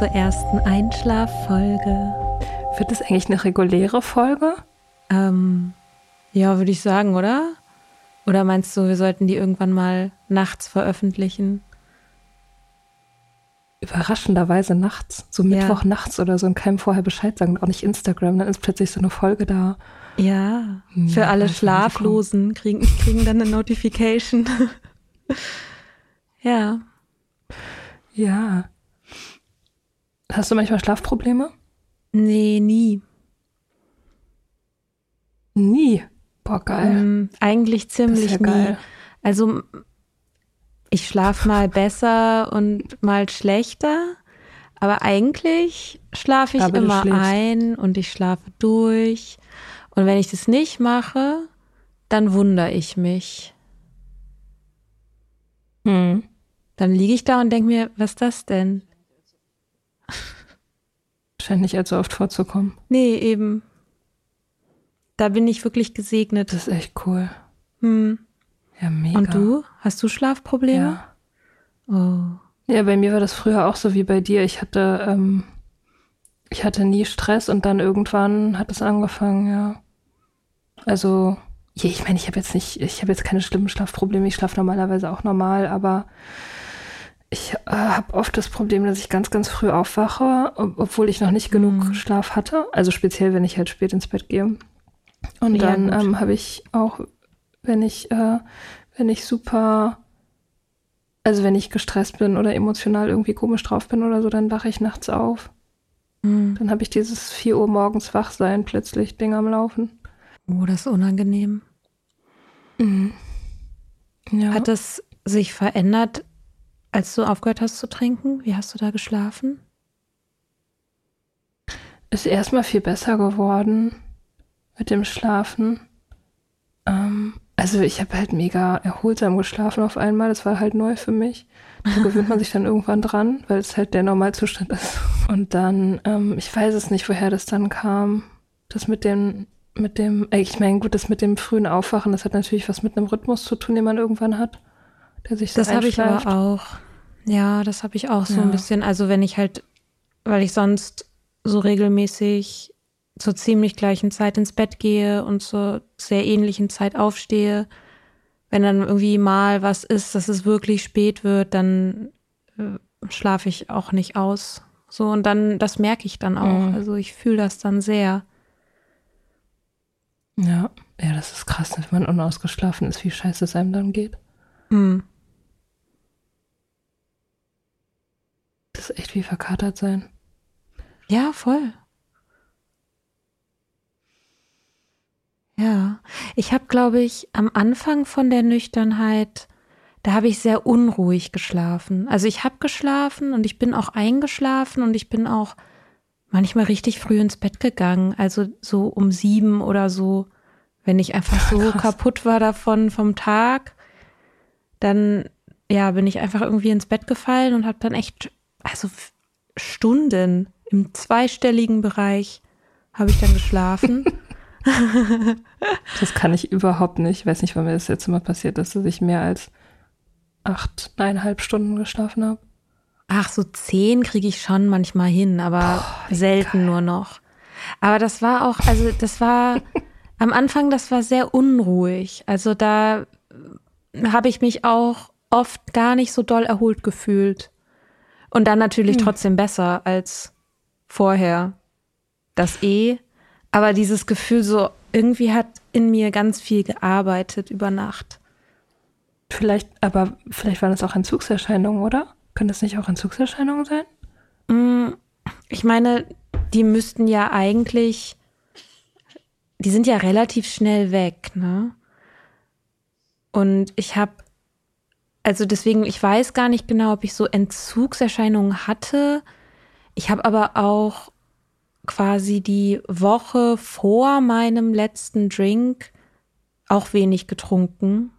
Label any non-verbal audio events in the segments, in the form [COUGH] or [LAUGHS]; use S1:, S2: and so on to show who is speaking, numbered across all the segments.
S1: Zur ersten Einschlaffolge.
S2: Wird das eigentlich eine reguläre Folge?
S1: Ähm, ja, würde ich sagen, oder? Oder meinst du, wir sollten die irgendwann mal nachts veröffentlichen?
S2: Überraschenderweise nachts, so
S1: Ja.
S2: Mittwoch nachts oder so und keinem vorher Bescheid sagen auch nicht Instagram, dann ist plötzlich so eine Folge da.
S1: Ja,
S2: Hm,
S1: für alle Schlaflosen kriegen, kriegen dann eine Notification. [LAUGHS] ja,
S2: Ja. Hast du manchmal Schlafprobleme?
S1: nee, nie.
S2: Nie. Boah, geil.
S1: Ähm, eigentlich ziemlich
S2: ja
S1: nie.
S2: geil.
S1: Also ich schlafe mal besser und mal schlechter, aber eigentlich schlafe ich
S2: Aber
S1: immer ein und ich schlafe durch. Und wenn ich das nicht mache, dann wundere ich mich.
S2: Hm.
S1: Dann liege ich da und denke mir, was ist das denn?
S2: Scheint nicht allzu oft vorzukommen.
S1: Nee, eben. Da bin ich wirklich gesegnet.
S2: Das ist echt cool.
S1: Hm.
S2: Ja, mega.
S1: Und du? Hast du Schlafprobleme?
S2: Ja.
S1: Oh.
S2: Ja, bei mir war das früher auch so wie bei dir. Ich hatte, ähm, ich hatte nie Stress und dann irgendwann hat es angefangen, ja. Also, ich meine, ich habe jetzt nicht, ich habe jetzt keine schlimmen Schlafprobleme. Ich schlafe normalerweise auch normal, aber ich äh, habe oft das Problem, dass ich ganz, ganz früh aufwache, ob, obwohl ich noch nicht genug
S1: Mhm.
S2: Schlaf hatte. Also speziell, wenn ich halt spät ins Bett gehe. Und
S1: Ja,
S2: dann ähm, habe ich auch, wenn ich, äh, wenn ich super also wenn ich gestresst bin oder emotional irgendwie komisch drauf bin oder so, dann wache ich nachts auf.
S1: Hm.
S2: Dann habe ich dieses 4 Uhr morgens Wachsein plötzlich Ding am Laufen.
S1: Oh, das ist unangenehm.
S2: Ja.
S1: Hat es sich verändert, als du aufgehört hast zu trinken? Wie hast du da geschlafen?
S2: ist erstmal viel besser geworden mit dem Schlafen. Ähm, also ich habe halt mega erholsam geschlafen auf einmal. Das war halt neu für mich. Da [LAUGHS] gewöhnt man sich dann irgendwann dran, weil es halt der Normalzustand ist. Und dann, ähm, ich weiß es nicht, woher das dann kam. Das mit dem, mit dem, äh, ich meine, gut, das mit dem frühen Aufwachen, das hat natürlich was mit einem Rhythmus zu tun, den man irgendwann hat. Der sich
S1: so Das habe ich aber auch. Ja, das habe ich auch so ja. ein bisschen. Also wenn ich halt, weil ich sonst so regelmäßig zur ziemlich gleichen Zeit ins Bett gehe und zur sehr ähnlichen Zeit aufstehe, wenn dann irgendwie mal was ist, dass es wirklich spät wird, dann äh, schlafe ich auch nicht aus. So, und dann, das merke ich dann auch. Mhm. Also ich fühle das dann sehr.
S2: Ja, ja, das ist krass, wenn man unausgeschlafen ist, wie scheiße es einem dann geht. Mhm. Das echt wie verkatert sein.
S1: Ja, voll. Ja, ich habe, glaube ich, am Anfang von der Nüchternheit, da habe ich sehr unruhig geschlafen. Also ich habe geschlafen und ich bin auch eingeschlafen und ich bin auch manchmal richtig früh ins Bett gegangen, also so um sieben oder so, wenn ich einfach so Krass. kaputt war davon vom Tag, dann ja, bin ich einfach irgendwie ins Bett gefallen und habe dann echt, also Stunden im zweistelligen Bereich habe ich dann geschlafen. [LAUGHS]
S2: das kann ich überhaupt nicht. Ich weiß nicht, wann mir das jetzt mal passiert ist, dass ich mehr als acht, neuneinhalb Stunden geschlafen habe.
S1: Ach, so zehn kriege ich schon manchmal hin, aber Boah, selten geil. nur noch. Aber das war auch, also das war [LAUGHS] am Anfang, das war sehr unruhig. Also da habe ich mich auch oft gar nicht so doll erholt gefühlt. Und dann natürlich hm. trotzdem besser als vorher. Das eh aber dieses Gefühl so, irgendwie hat in mir ganz viel gearbeitet über Nacht.
S2: Vielleicht, aber vielleicht waren es auch Entzugserscheinungen, oder? Können das nicht auch Entzugserscheinungen sein?
S1: Mm, ich meine, die müssten ja eigentlich, die sind ja relativ schnell weg, ne? Und ich habe, also deswegen, ich weiß gar nicht genau, ob ich so Entzugserscheinungen hatte. Ich habe aber auch quasi die Woche vor meinem letzten Drink auch wenig getrunken.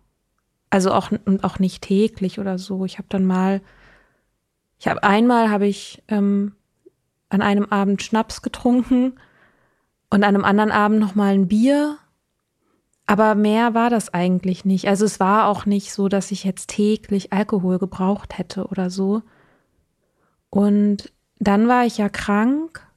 S1: Also auch und auch nicht täglich oder so. Ich habe dann mal, ich habe einmal habe ich ähm, an einem Abend Schnaps getrunken und an einem anderen Abend noch mal ein Bier. Aber mehr war das eigentlich nicht. Also es war auch nicht so, dass ich jetzt täglich Alkohol gebraucht hätte oder so. Und dann war ich ja krank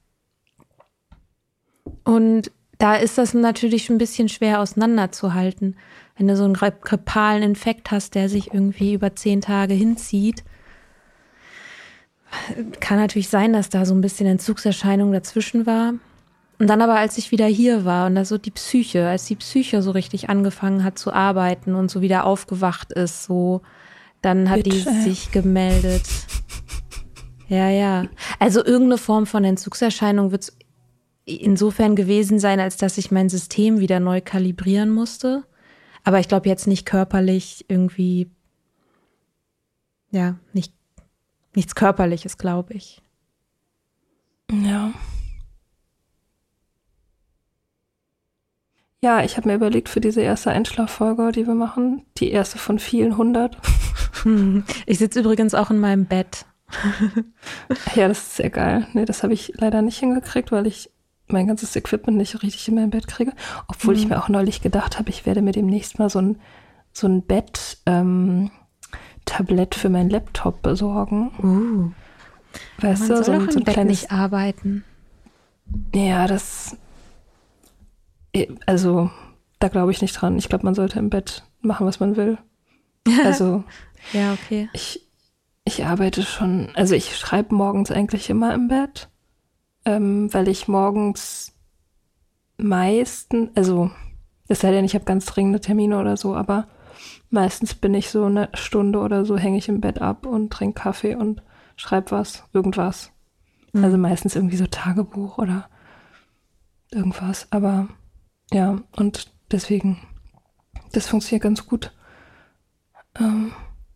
S1: und da ist das natürlich ein bisschen schwer auseinanderzuhalten. Wenn du so einen grippalen Infekt hast, der sich irgendwie über zehn Tage hinzieht, kann natürlich sein, dass da so ein bisschen Entzugserscheinung dazwischen war. Und dann aber, als ich wieder hier war und da so die Psyche, als die Psyche so richtig angefangen hat zu arbeiten und so wieder aufgewacht ist, so, dann hat Bitch, die sich gemeldet. Ja, ja. Also irgendeine Form von Entzugserscheinung wird es insofern gewesen sein, als dass ich mein System wieder neu kalibrieren musste. Aber ich glaube jetzt nicht körperlich irgendwie, ja, nicht, nichts Körperliches, glaube ich.
S2: Ja. Ja, ich habe mir überlegt für diese erste Einschlaffolge, die wir machen, die erste von vielen hundert.
S1: Ich sitze übrigens auch in meinem Bett.
S2: ja, das ist sehr geil. Nee, das habe ich leider nicht hingekriegt, weil ich mein ganzes Equipment nicht richtig in mein Bett kriege. Obwohl mhm. ich mir auch neulich gedacht habe, ich werde mir demnächst mal so ein, so ein Bett, ähm, für meinen Laptop besorgen. Uh.
S1: Weißt man du, soll so, so ein Bett kleines nicht arbeiten.
S2: Ja, das also da glaube ich nicht dran. Ich glaube, man sollte im Bett machen, was man will. [LAUGHS] Also
S1: ja, okay.
S2: Ich ich arbeite schon, also ich schreibe morgens eigentlich immer im Bett ähm, weil ich morgens meistens, also es sei denn, ich habe ganz dringende Termine oder so, aber meistens bin ich so eine Stunde oder so, hänge ich im Bett ab und trinke Kaffee und schreibe was, irgendwas. Mhm. Also meistens irgendwie so Tagebuch oder irgendwas. Aber ja, und deswegen, das funktioniert ganz gut. Ähm,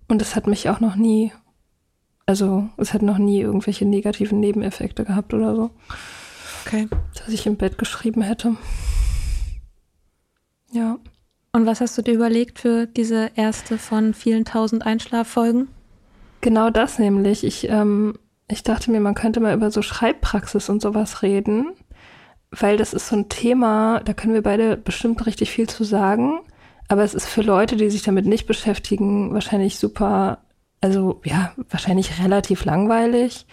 S2: und es hat mich auch noch nie also es hat noch nie irgendwelche negativen Nebeneffekte gehabt oder so.
S1: Okay.
S2: Das ich im Bett geschrieben hätte. Ja.
S1: Und was hast du dir überlegt für diese erste von vielen tausend Einschlaffolgen?
S2: Genau das nämlich. Ich, ähm, ich dachte mir, man könnte mal über so Schreibpraxis und sowas reden, weil das ist so ein Thema, da können wir beide bestimmt richtig viel zu sagen. Aber es ist für Leute, die sich damit nicht beschäftigen, wahrscheinlich super, also ja, wahrscheinlich relativ langweilig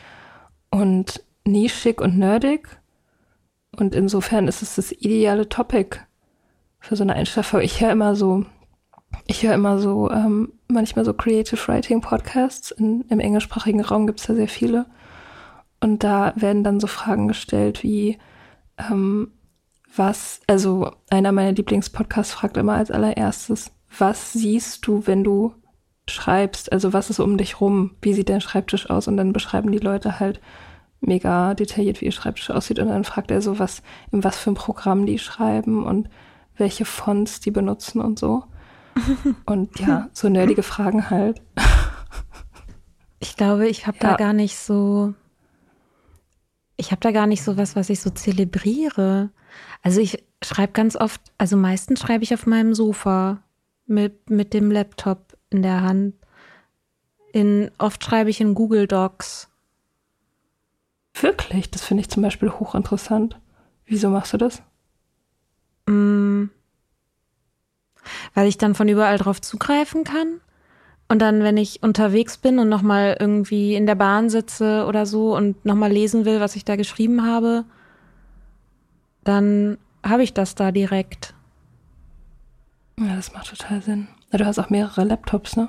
S2: und nischig und nerdig. Und insofern ist es das ideale Topic für so eine Einschlaffolge. Ich höre immer so, ich höre immer so, ähm, manchmal so Creative Writing Podcasts. In, Im englischsprachigen Raum gibt es da sehr viele. Und da werden dann so Fragen gestellt wie, ähm, was, also einer meiner Lieblingspodcasts fragt immer als allererstes, was siehst du, wenn du schreibst? Also was ist um dich rum? Wie sieht dein Schreibtisch aus? Und dann beschreiben die Leute halt mega detailliert, wie ihr Schreibtisch aussieht. Und dann fragt er so, was, in was für ein Programm die schreiben und welche Fonts die benutzen und so. [LAUGHS] Und ja, so nerdige Fragen halt.
S1: Ich glaube, ich habe ja. da gar nicht so, ich habe da gar nicht so was, was ich so zelebriere. Also ich schreibe ganz oft, also meistens schreibe ich auf meinem Sofa mit, mit dem Laptop in der Hand. In, oft schreibe ich in Google Docs.
S2: Wirklich? Das finde ich zum Beispiel hochinteressant. Wieso machst du das?
S1: Mm, weil ich dann von überall drauf zugreifen kann. Und dann, wenn ich unterwegs bin und nochmal irgendwie in der Bahn sitze oder so und nochmal lesen will, was ich da geschrieben habe, dann habe ich das da direkt.
S2: Ja, das macht total Sinn. Du hast auch mehrere Laptops, ne?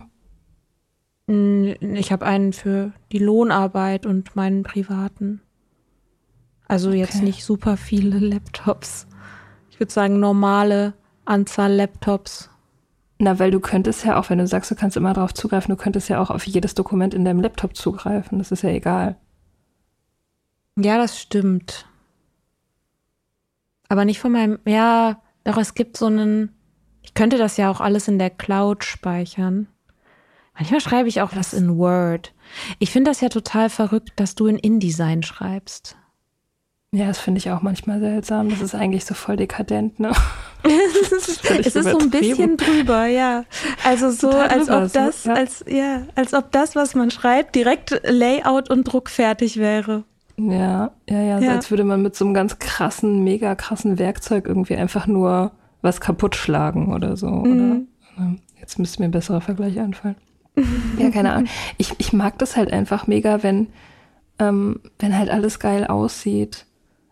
S1: Ich habe einen für die Lohnarbeit und meinen privaten. Also okay. jetzt nicht super viele [LAUGHS] Laptops. Ich würde sagen normale Anzahl Laptops.
S2: Na, weil du könntest ja auch, wenn du sagst, du kannst immer darauf zugreifen, du könntest ja auch auf jedes Dokument in deinem Laptop zugreifen. Das ist ja egal.
S1: Ja, das stimmt. Aber nicht von meinem, ja, doch es gibt so einen, ich könnte das ja auch alles in der Cloud speichern. Manchmal schreibe ich auch was in Word. Ich finde das ja total verrückt, dass du in InDesign schreibst.
S2: Ja, das finde ich auch manchmal seltsam. Das ist eigentlich so voll dekadent, ne? [LAUGHS]
S1: es ist so ein bisschen drüber, ja. Also so, als ob das, ja. als, ja, als ob das, was man schreibt, direkt Layout und Druck fertig wäre.
S2: Ja, ja, ja, so als würde man mit so einem ganz krassen, mega krassen Werkzeug irgendwie einfach nur was kaputt schlagen oder so, mhm. oder? Jetzt müsste mir ein besserer Vergleich einfallen. ja, keine Ahnung. Ich, ich mag das halt einfach mega, wenn, ähm, wenn halt alles geil aussieht.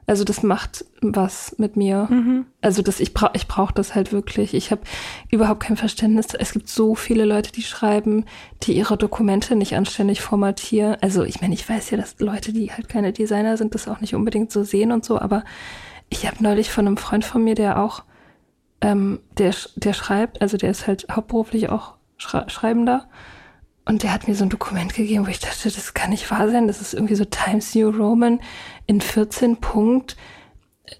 S2: Also das macht was mit mir. Mhm. Also das, ich brauche ich brauch das halt wirklich. Ich habe überhaupt kein Verständnis. Es gibt so viele Leute, die schreiben, die ihre Dokumente nicht anständig formatieren. Also ich meine, ich weiß ja, dass Leute, die halt keine Designer sind, das auch nicht unbedingt so sehen und so, aber ich habe neulich von einem Freund von mir, der auch, ähm, der, der schreibt, also der ist halt hauptberuflich auch Schreibender. Und der hat mir so ein Dokument gegeben, wo ich dachte, das kann nicht wahr sein. Das ist irgendwie so Times New Roman in 14 Punkt.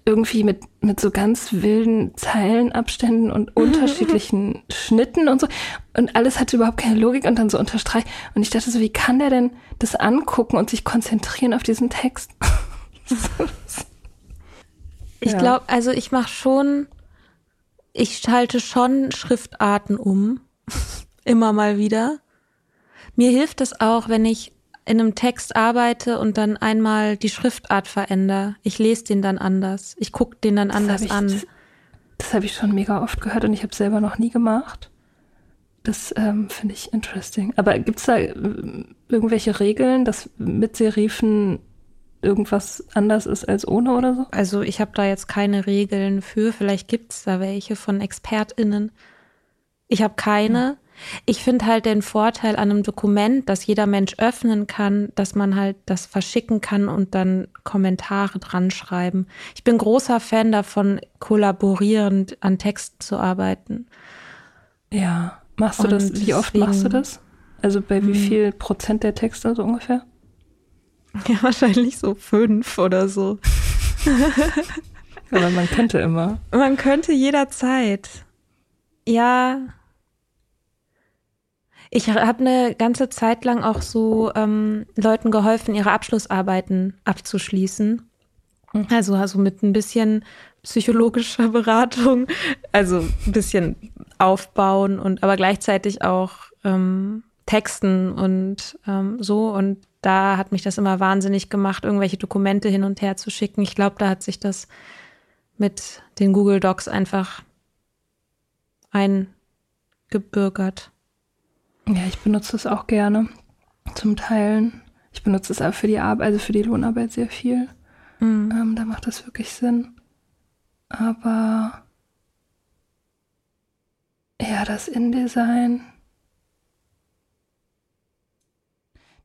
S2: Irgendwie mit, mit so ganz wilden Zeilenabständen und [LAUGHS] unterschiedlichen Schnitten und so. Und alles hatte überhaupt keine Logik und dann so unterstreicht. Und ich dachte so, wie kann der denn das angucken und sich konzentrieren auf diesen Text? [LAUGHS]
S1: ich glaube, also ich mache schon, ich schalte schon Schriftarten um. [LAUGHS] Immer mal wieder. Mir hilft es auch, wenn ich in einem Text arbeite und dann einmal die Schriftart verändere. Ich lese den dann anders. Ich gucke den dann das anders
S2: ich,
S1: an.
S2: Das, das habe ich schon mega oft gehört und ich habe selber noch nie gemacht. Das ähm, finde ich interesting. Aber gibt es da äh, irgendwelche Regeln, dass mit Serifen irgendwas anders ist als ohne oder so?
S1: Also ich habe da jetzt keine Regeln für. Vielleicht gibt es da welche von ExpertInnen. Ich habe keine. Ja. Ich finde halt den Vorteil an einem Dokument, dass jeder Mensch öffnen kann, dass man halt das verschicken kann und dann Kommentare dran schreiben. Ich bin großer Fan davon, kollaborierend an Texten zu arbeiten.
S2: Ja, machst du und das? Wie oft machst du das? Also bei wie hm. viel Prozent der Texte so ungefähr? [LAUGHS]
S1: Ja, wahrscheinlich so fünf oder so. [LAUGHS]
S2: Aber man könnte immer.
S1: Man könnte jederzeit. Ja, ich habe eine ganze Zeit lang auch so ähm, Leuten geholfen, ihre Abschlussarbeiten abzuschließen. Also, also mit ein bisschen psychologischer [LAUGHS] Beratung, also ein bisschen aufbauen und aber gleichzeitig auch ähm, Texten und ähm, so. Und da hat mich das immer wahnsinnig gemacht, irgendwelche Dokumente hin und her zu schicken. Ich glaube, da hat sich das mit den Google Docs einfach eingebürgert.
S2: Ja, ich benutze es auch gerne zum Teilen. Ich benutze es auch für die Arbeit, also für die Lohnarbeit sehr viel. Mhm. Ähm, da macht das wirklich Sinn. Aber ja, das InDesign.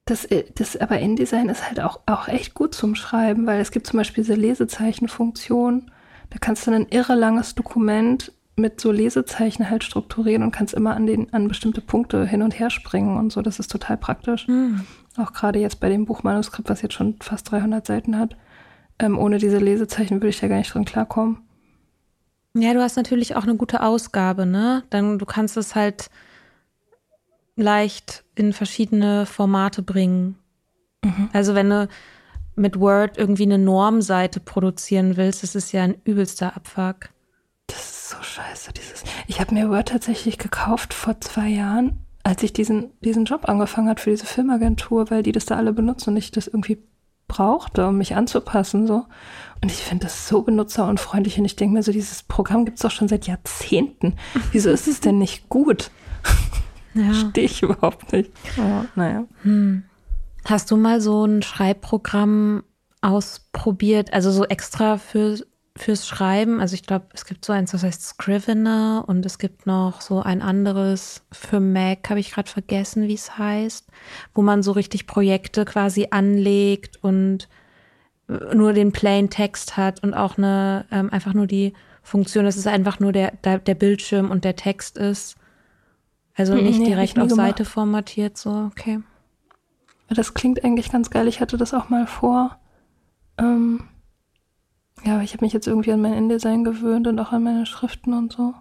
S2: Das, äh, das aber InDesign ist halt auch, auch echt gut zum Schreiben, weil es gibt zum Beispiel diese Lesezeichenfunktion. Da kannst du ein irre langes Dokument mit so Lesezeichen halt strukturieren und kannst immer an den an bestimmte Punkte hin und her springen und so. Das ist total praktisch. Mhm. Auch gerade jetzt bei dem Buchmanuskript, was jetzt schon fast 300 Seiten hat. Ähm, ohne diese Lesezeichen würde ich da gar nicht drin klarkommen.
S1: Ja, du hast natürlich auch eine gute Ausgabe, ne? Dann du kannst es halt leicht in verschiedene Formate bringen. Mhm. Also wenn du mit Word irgendwie eine Normseite produzieren willst, das ist ja ein übelster Abfuck.
S2: Scheiße, dieses. Ich habe mir Word tatsächlich gekauft vor zwei Jahren, als ich diesen, diesen Job angefangen hat für diese Filmagentur, weil die das da alle benutzen und ich das irgendwie brauchte, um mich anzupassen. so. Und ich finde das so benutzerunfreundlich und ich denke mir so, dieses Programm gibt es doch schon seit Jahrzehnten. Wieso ist es denn nicht gut? [LAUGHS] Ja. Stehe ich überhaupt nicht.
S1: Oh, naja. Hm. Hast du mal so ein Schreibprogramm ausprobiert, also so extra für fürs Schreiben. Also ich glaube, es gibt so eins, das heißt Scrivener und es gibt noch so ein anderes für Mac, habe ich gerade vergessen, wie es heißt, wo man so richtig Projekte quasi anlegt und nur den Plain Text hat und auch eine ähm, einfach nur die Funktion, dass es einfach nur der, der, der Bildschirm und der Text ist. Also nicht nee, direkt auf gemacht. Seite formatiert, so, okay.
S2: Das klingt eigentlich ganz geil. Ich hatte das auch mal vor. Ähm, ja, aber ich habe mich jetzt irgendwie an mein InDesign gewöhnt und auch an meine Schriften und so.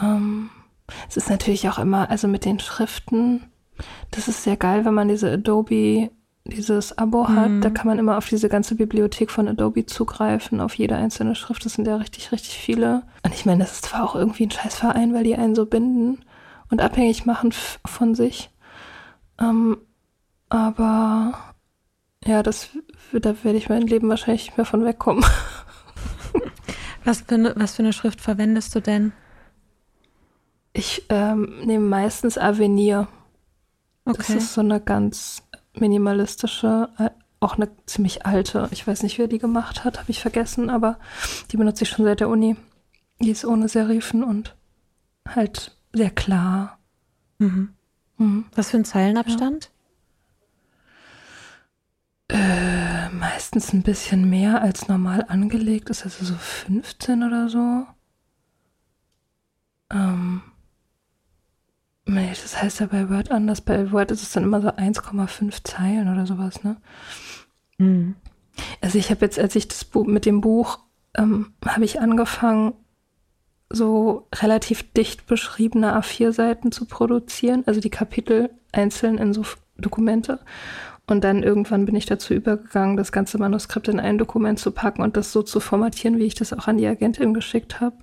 S2: Ähm, es ist natürlich auch immer, also mit den Schriften, das ist sehr geil, wenn man diese Adobe, dieses Abo hat. Mhm. Da kann man immer auf diese ganze Bibliothek von Adobe zugreifen, auf jede einzelne Schrift. Das sind ja richtig, richtig viele. Und ich meine, das ist zwar auch irgendwie ein Scheißverein, weil die einen so binden und abhängig machen von sich. Ähm, aber ja, das, da werde ich mein Leben wahrscheinlich nicht mehr von wegkommen. [LAUGHS]
S1: was, für eine, was für eine Schrift verwendest du denn?
S2: Ich ähm, nehme meistens Avenir. Okay. Das ist so eine ganz minimalistische, äh, auch eine ziemlich alte. Ich weiß nicht, wer die gemacht hat, habe ich vergessen, aber die benutze ich schon seit der Uni. Die ist ohne Serifen und halt sehr klar.
S1: Mhm. Mhm. Was für ein Zeilenabstand? Ja.
S2: Äh, meistens ein bisschen mehr als normal angelegt ist, also so 15 oder so. Ähm, nee, das heißt ja bei Word anders. Bei Word ist es dann immer so 1,5 Zeilen oder sowas, ne? Mhm. Also ich habe jetzt, als ich das Buch mit dem Buch, ähm, habe ich angefangen, so relativ dicht beschriebene A4-Seiten zu produzieren, also die Kapitel einzeln in so Dokumente. Und dann irgendwann bin ich dazu übergegangen, das ganze Manuskript in ein Dokument zu packen und das so zu formatieren, wie ich das auch an die Agentin geschickt habe.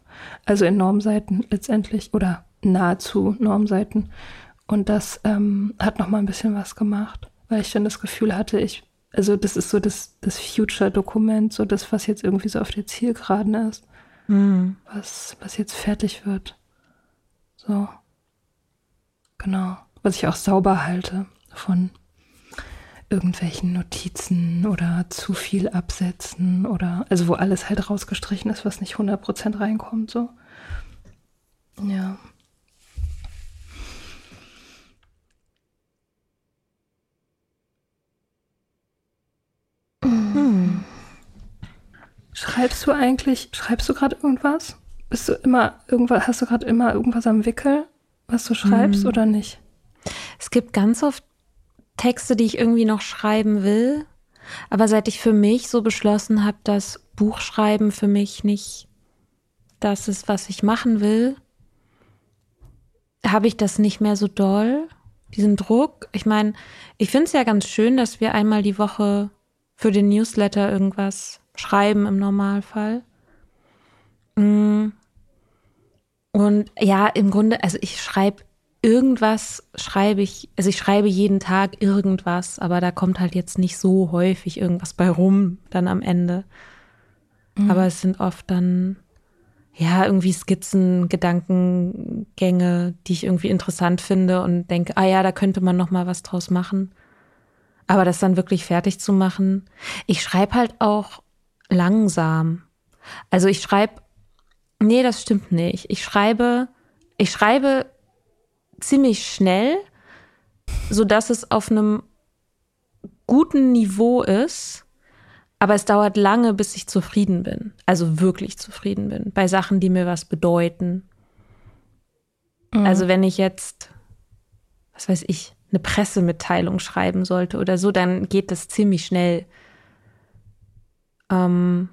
S2: Also in Normseiten letztendlich oder nahezu Normseiten. Und das ähm, hat noch mal ein bisschen was gemacht, weil ich dann das Gefühl hatte, ich, also das ist so das, das Future-Dokument, so das, was jetzt irgendwie so auf der Zielgeraden ist, mhm. was, was jetzt fertig wird. So. Genau. Was ich auch sauber halte von irgendwelchen Notizen oder zu viel absetzen oder also wo alles halt rausgestrichen ist, was nicht 100% reinkommt, so. Ja. Hm. Schreibst du eigentlich, schreibst du gerade irgendwas? Bist du immer irgendwas, hast du gerade immer irgendwas am Wickel, was du schreibst hm. oder nicht?
S1: Es gibt ganz oft Texte, die ich irgendwie noch schreiben will. Aber seit ich für mich so beschlossen habe, dass Buchschreiben für mich nicht das ist, was ich machen will, habe ich das nicht mehr so doll, diesen Druck. Ich meine, ich finde es ja ganz schön, dass wir einmal die Woche für den Newsletter irgendwas schreiben im Normalfall. Mm. Und ja, im Grunde, also ich schreibe irgendwas, schreibe ich, also ich schreibe jeden Tag irgendwas, aber da kommt halt jetzt nicht so häufig irgendwas bei rum dann am Ende. Mhm. Aber es sind oft dann ja, irgendwie Skizzen, Gedankengänge, die ich irgendwie interessant finde und denke, ah ja, da könnte man noch mal was draus machen. Aber das dann wirklich fertig zu machen. Ich schreibe halt auch langsam. Also ich schreibe, nee, das stimmt nicht. Ich schreibe, ich schreibe ziemlich schnell, so dass es auf einem guten Niveau ist aber es dauert lange, bis ich zufrieden bin. Also wirklich zufrieden bin. Bei Sachen, die mir was bedeuten. Mhm. Also wenn ich jetzt, was weiß ich, eine Pressemitteilung schreiben sollte oder so, dann geht das ziemlich schnell. Ähm,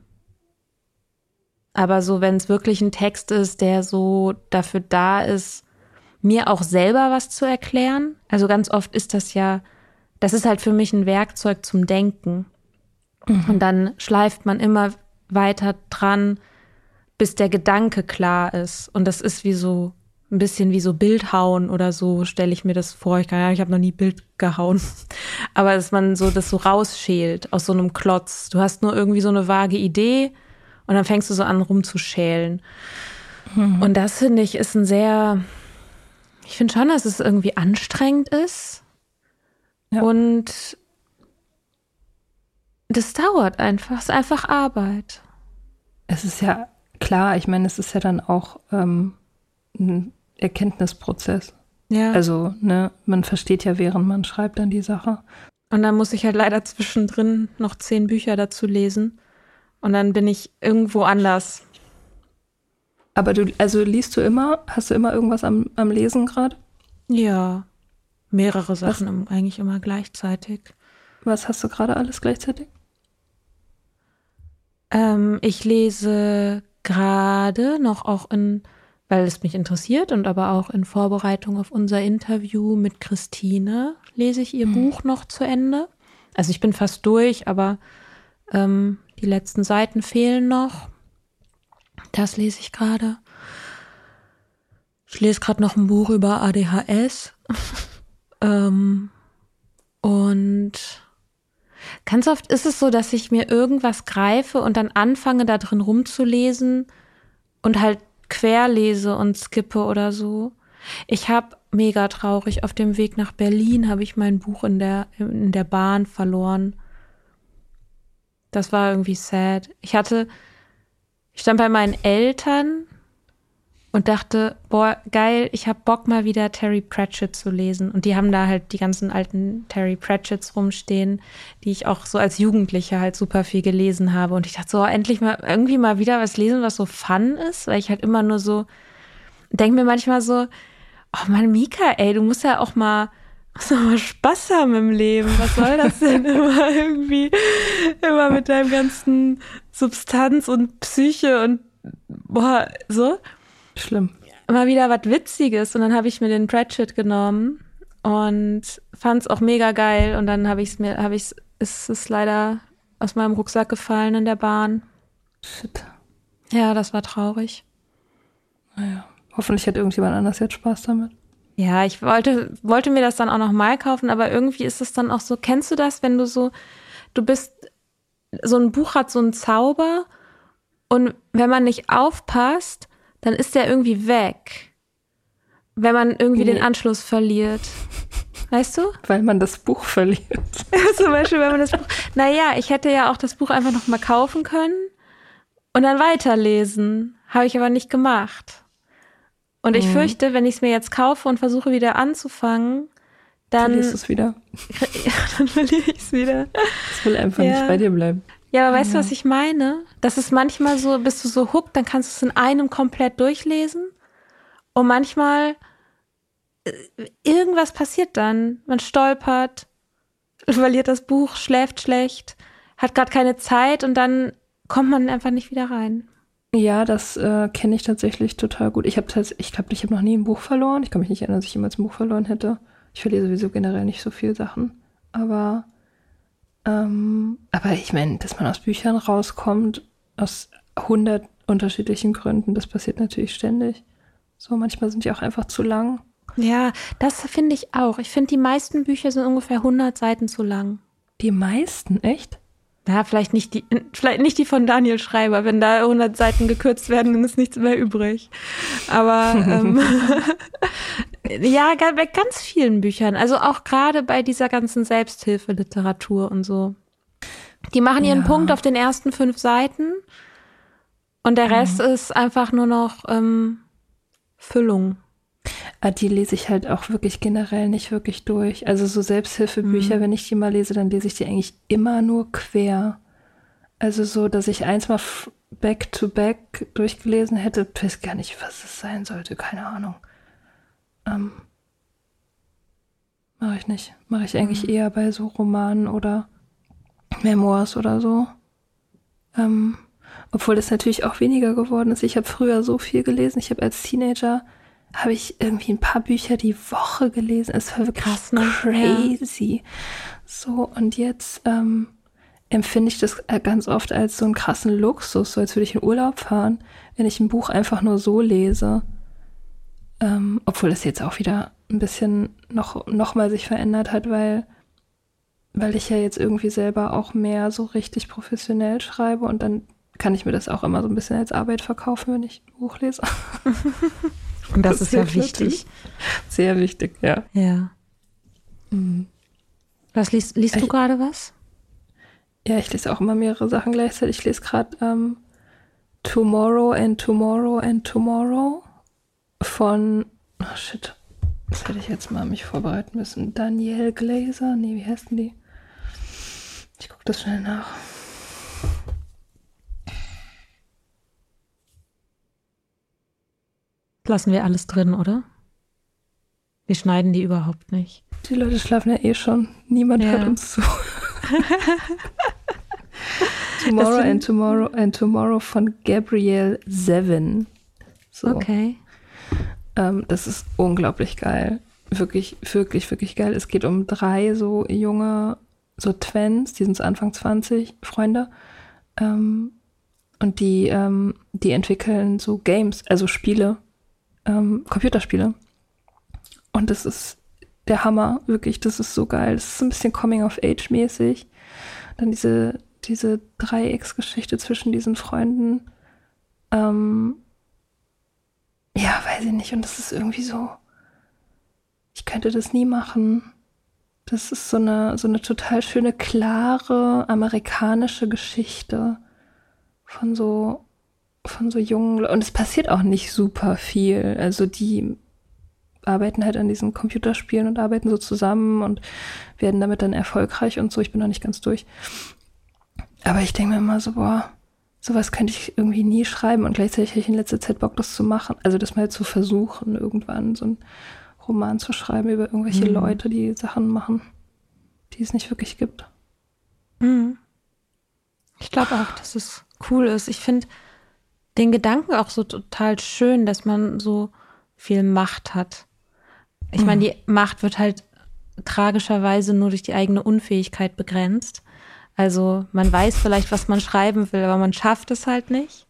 S1: aber so, wenn es wirklich ein Text ist, der so dafür da ist, mir auch selber was zu erklären. Also ganz oft ist das ja, das ist halt für mich ein Werkzeug zum Denken. Mhm. Und dann schleift man immer weiter dran, bis der Gedanke klar ist. Und das ist wie so ein bisschen wie so Bildhauen oder so, stelle ich mir das vor. Ich, ich habe noch nie Bild gehauen. [LAUGHS] Aber dass man so das so rausschält aus so einem Klotz. Du hast nur irgendwie so eine vage Idee und dann fängst du so an rumzuschälen. Mhm. Und das finde ich ist ein sehr, ich finde schon, dass es irgendwie anstrengend ist. Ja. Und das dauert einfach, es ist einfach Arbeit.
S2: Es ist ja klar, ich meine, es ist ja dann auch ähm, ein Erkenntnisprozess. Ja. Also, ne, man versteht ja, während man schreibt dann die Sache.
S1: Und dann muss ich halt leider zwischendrin noch zehn Bücher dazu lesen. Und dann bin ich irgendwo anders.
S2: Aber du, also liest du immer, hast du immer irgendwas am, am Lesen gerade?
S1: Ja. Mehrere Sachen Was? eigentlich immer gleichzeitig.
S2: Was hast du gerade alles gleichzeitig?
S1: Ähm, ich lese gerade noch auch in, weil es mich interessiert und aber auch in Vorbereitung auf unser Interview mit Christine lese ich ihr mhm. Buch noch zu Ende. Also ich bin fast durch, aber ähm, die letzten Seiten fehlen noch. Das lese ich gerade. Ich lese gerade noch ein Buch über ADHS. [LAUGHS] ähm, und Ganz oft ist es so, dass ich mir irgendwas greife und dann anfange, da drin rumzulesen und halt querlese und skippe oder so. Ich habe mega traurig auf dem Weg nach Berlin habe ich mein Buch in der in der Bahn verloren. Das war irgendwie sad. Ich hatte ich stand bei meinen Eltern und dachte, boah, geil, ich hab Bock mal wieder Terry Pratchett zu lesen. Und die haben da halt die ganzen alten Terry Pratchetts rumstehen, die ich auch so als Jugendliche halt super viel gelesen habe. Und ich dachte so, oh, endlich mal irgendwie mal wieder was lesen, was so fun ist, weil ich halt immer nur so, denke mir manchmal so, oh Mann, Mika, ey, du musst ja auch mal, musst mal Spaß haben im Leben. Was soll das denn [LAUGHS] immer irgendwie, immer mit deinem ganzen Substanz und Psyche und boah, so.
S2: Schlimm.
S1: Mal wieder was Witziges und dann habe ich mir den Pratchett genommen und fand es auch mega geil und dann habe ich es mir, habe ich ist es leider aus meinem Rucksack gefallen in der Bahn.
S2: Shit.
S1: Ja, das war traurig.
S2: Naja, hoffentlich hat irgendjemand anders jetzt Spaß damit.
S1: Ja, ich wollte, wollte mir das dann auch noch mal kaufen, aber irgendwie ist es dann auch so, kennst du das, wenn du so, du bist, so ein Buch hat so einen Zauber und wenn man nicht aufpasst, dann ist der irgendwie weg. Wenn man irgendwie nee. den Anschluss verliert. Weißt du?
S2: Weil man das Buch verliert. [LAUGHS]
S1: Zum Beispiel, wenn man das Buch. Naja, ich hätte ja auch das Buch einfach noch mal kaufen können und dann weiterlesen. Habe ich aber nicht gemacht. Und ich mhm. fürchte, wenn ich es mir jetzt kaufe und versuche wieder anzufangen, dann.
S2: Verlierst du es wieder? [LAUGHS]
S1: Ja, dann verliere ich es wieder.
S2: Es will einfach ja. nicht bei dir bleiben.
S1: Ja, aber weißt du, was ich meine? Das ist manchmal so, bist du so hooked, dann kannst du es in einem komplett durchlesen. Und manchmal äh, irgendwas passiert dann. Man stolpert, [LAUGHS] verliert das Buch, schläft schlecht, hat gerade keine Zeit und dann kommt man einfach nicht wieder rein.
S2: Ja, das äh, kenne ich tatsächlich total gut. Ich habe ich glaube, ich habe noch nie ein Buch verloren. Ich kann mich nicht erinnern, dass ich jemals ein Buch verloren hätte. Ich verliere sowieso generell nicht so viele Sachen. Aber Ähm, aber ich meine, dass man aus Büchern rauskommt, aus hundert unterschiedlichen Gründen, das passiert natürlich ständig. So, manchmal sind die auch einfach zu lang.
S1: Ja, das finde ich auch. Ich finde, die meisten Bücher sind ungefähr 100 Seiten zu lang.
S2: Die meisten, echt?
S1: Ja, vielleicht nicht die, vielleicht nicht die von Daniel Schreiber. Wenn da 100 Seiten gekürzt werden, dann ist nichts mehr übrig. Aber ähm, [LAUGHS] ja, bei ganz vielen Büchern. Also auch gerade bei dieser ganzen Selbsthilfeliteratur und so. Die machen ihren ja. Punkt auf den ersten fünf Seiten und der Rest mhm. ist einfach nur noch ähm, Füllung.
S2: Ah, die lese ich halt auch wirklich generell nicht wirklich durch. Also so Selbsthilfebücher, mhm. wenn ich die mal lese, dann lese ich die eigentlich immer nur quer. Also so, dass ich eins mal back to back durchgelesen hätte, weiß gar nicht, was es sein sollte, keine Ahnung. Ähm, Mache ich nicht. Mache ich eigentlich mhm. eher bei so Romanen oder Memoirs oder so. Ähm, obwohl das natürlich auch weniger geworden ist. Ich habe früher so viel gelesen. Ich habe als Teenager habe ich irgendwie ein paar Bücher die Woche gelesen. Es war wirklich Krass, ne? crazy. Ja. So, und jetzt ähm, empfinde ich das äh, ganz oft als so einen krassen Luxus, so als würde ich in Urlaub fahren, wenn ich ein Buch einfach nur so lese. Ähm, obwohl es jetzt auch wieder ein bisschen noch, noch mal sich verändert hat, weil, weil ich ja jetzt irgendwie selber auch mehr so richtig professionell schreibe und dann kann ich mir das auch immer so ein bisschen als Arbeit verkaufen, wenn ich ein Buch lese. [LAUGHS]
S1: Und das, das ist ja wichtig.
S2: Sehr wichtig, ja.
S1: Ja. Mhm. Was liest, liest du gerade was?
S2: Ja, ich lese auch immer mehrere Sachen gleichzeitig. Ich lese gerade ähm, Tomorrow and Tomorrow and Tomorrow von, oh shit, das hätte ich jetzt mal mich vorbereiten müssen. Danielle Glaser, nee, wie heißen die? Ich gucke das schnell nach.
S1: Lassen wir alles drin, oder? Wir schneiden die überhaupt nicht.
S2: Die Leute schlafen ja eh schon. Niemand ja. hört uns zu. [LAUGHS] tomorrow and Tomorrow and Tomorrow von Gabrielle Seven.
S1: So. Okay.
S2: Ähm, das ist unglaublich geil. Wirklich, wirklich, wirklich geil. Es geht um drei so junge, so Twins, die sind so Anfang 20, Freunde. Ähm, und die, ähm, die entwickeln so Games, also Spiele ähm, Computerspiele. Und das ist der Hammer, wirklich, das ist so geil. Das ist so ein bisschen Coming-of-Age-mäßig. Dann diese, diese Dreiecksgeschichte zwischen diesen Freunden. Ähm, ja, weiß ich nicht. Und das ist irgendwie so, ich könnte das nie machen. Das ist so eine, so eine total schöne, klare amerikanische Geschichte von so von so jungen und es passiert auch nicht super viel. Also die arbeiten halt an diesen Computerspielen und arbeiten so zusammen und werden damit dann erfolgreich und so. Ich bin noch nicht ganz durch. Aber ich denke mir immer so, boah, sowas könnte ich irgendwie nie schreiben und gleichzeitig habe ich in letzter Zeit Bock, das zu machen. Also das mal zu versuchen, irgendwann so einen Roman zu schreiben über irgendwelche mhm. Leute, die Sachen machen, die es nicht wirklich gibt.
S1: Mhm. Ich glaube auch, dass es cool ist. Ich finde, den Gedanken auch so total schön, dass man so viel Macht hat. Ich mhm. meine, die Macht wird halt tragischerweise nur durch die eigene Unfähigkeit begrenzt. Also man weiß vielleicht, was man schreiben will, aber man schafft es halt nicht.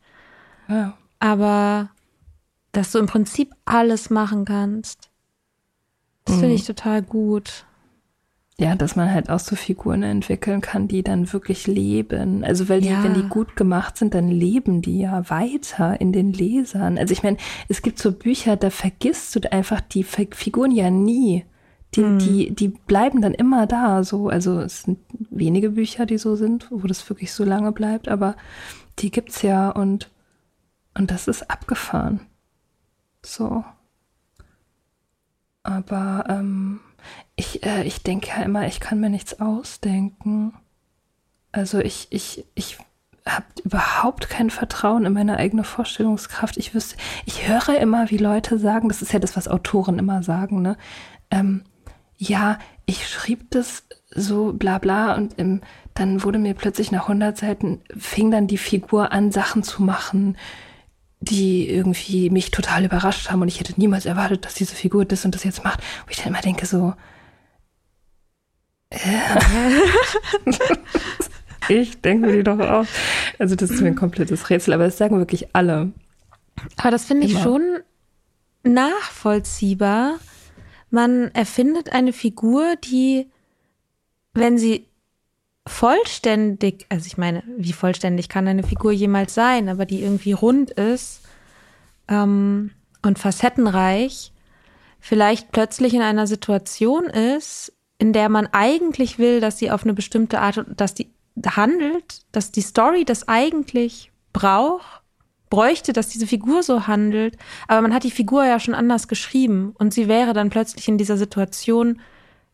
S1: Ja. Aber dass du im Prinzip alles machen kannst, das mhm. finde ich total gut.
S2: Ja, dass man halt auch so Figuren entwickeln kann, die dann wirklich leben. Also weil die, ja. wenn die gut gemacht sind, dann leben die ja weiter in den Lesern. Also ich meine, es gibt so Bücher, da vergisst du einfach die Figuren ja nie. Die, hm. die, die bleiben dann immer da. So, also es sind wenige Bücher, die so sind, wo das wirklich so lange bleibt, aber die gibt's ja und, und das ist abgefahren. So. Aber ähm, ich, äh, ich denke ja immer, ich kann mir nichts ausdenken. Also ich, ich, ich habe überhaupt kein Vertrauen in meine eigene Vorstellungskraft. Ich wüsste, ich höre immer, wie Leute sagen, das ist ja das, was Autoren immer sagen, ne? Ähm, ja, ich schrieb das so bla bla und ähm, dann wurde mir plötzlich nach 100 Seiten, fing dann die Figur an, Sachen zu machen, die irgendwie mich total überrascht haben und ich hätte niemals erwartet, dass diese Figur das und das jetzt macht. Wo ich dann immer denke so, ich denke mir die doch auch. Also das ist mir ein komplettes Rätsel, aber das sagen wirklich alle.
S1: Aber das finde ich Immer. schon nachvollziehbar. Man erfindet eine Figur, die, wenn sie vollständig, also ich meine, wie vollständig kann eine Figur jemals sein, aber die irgendwie rund ist ähm, und facettenreich, vielleicht plötzlich in einer Situation ist, in der man eigentlich will, dass sie auf eine bestimmte Art, dass die handelt, dass die Story das eigentlich braucht, bräuchte, dass diese Figur so handelt, aber man hat die Figur ja schon anders geschrieben und sie wäre dann plötzlich in dieser Situation,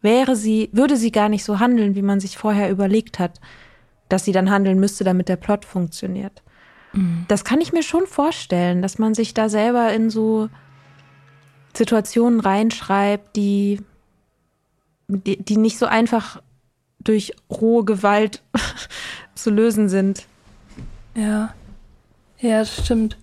S1: wäre sie, würde sie gar nicht so handeln, wie man sich vorher überlegt hat, dass sie dann handeln müsste, damit der Plot funktioniert. Mhm. Das kann ich mir schon vorstellen, dass man sich da selber in so Situationen reinschreibt, die, die, die nicht so einfach durch rohe Gewalt [LAUGHS] zu lösen sind.
S2: Ja. Ja, das stimmt.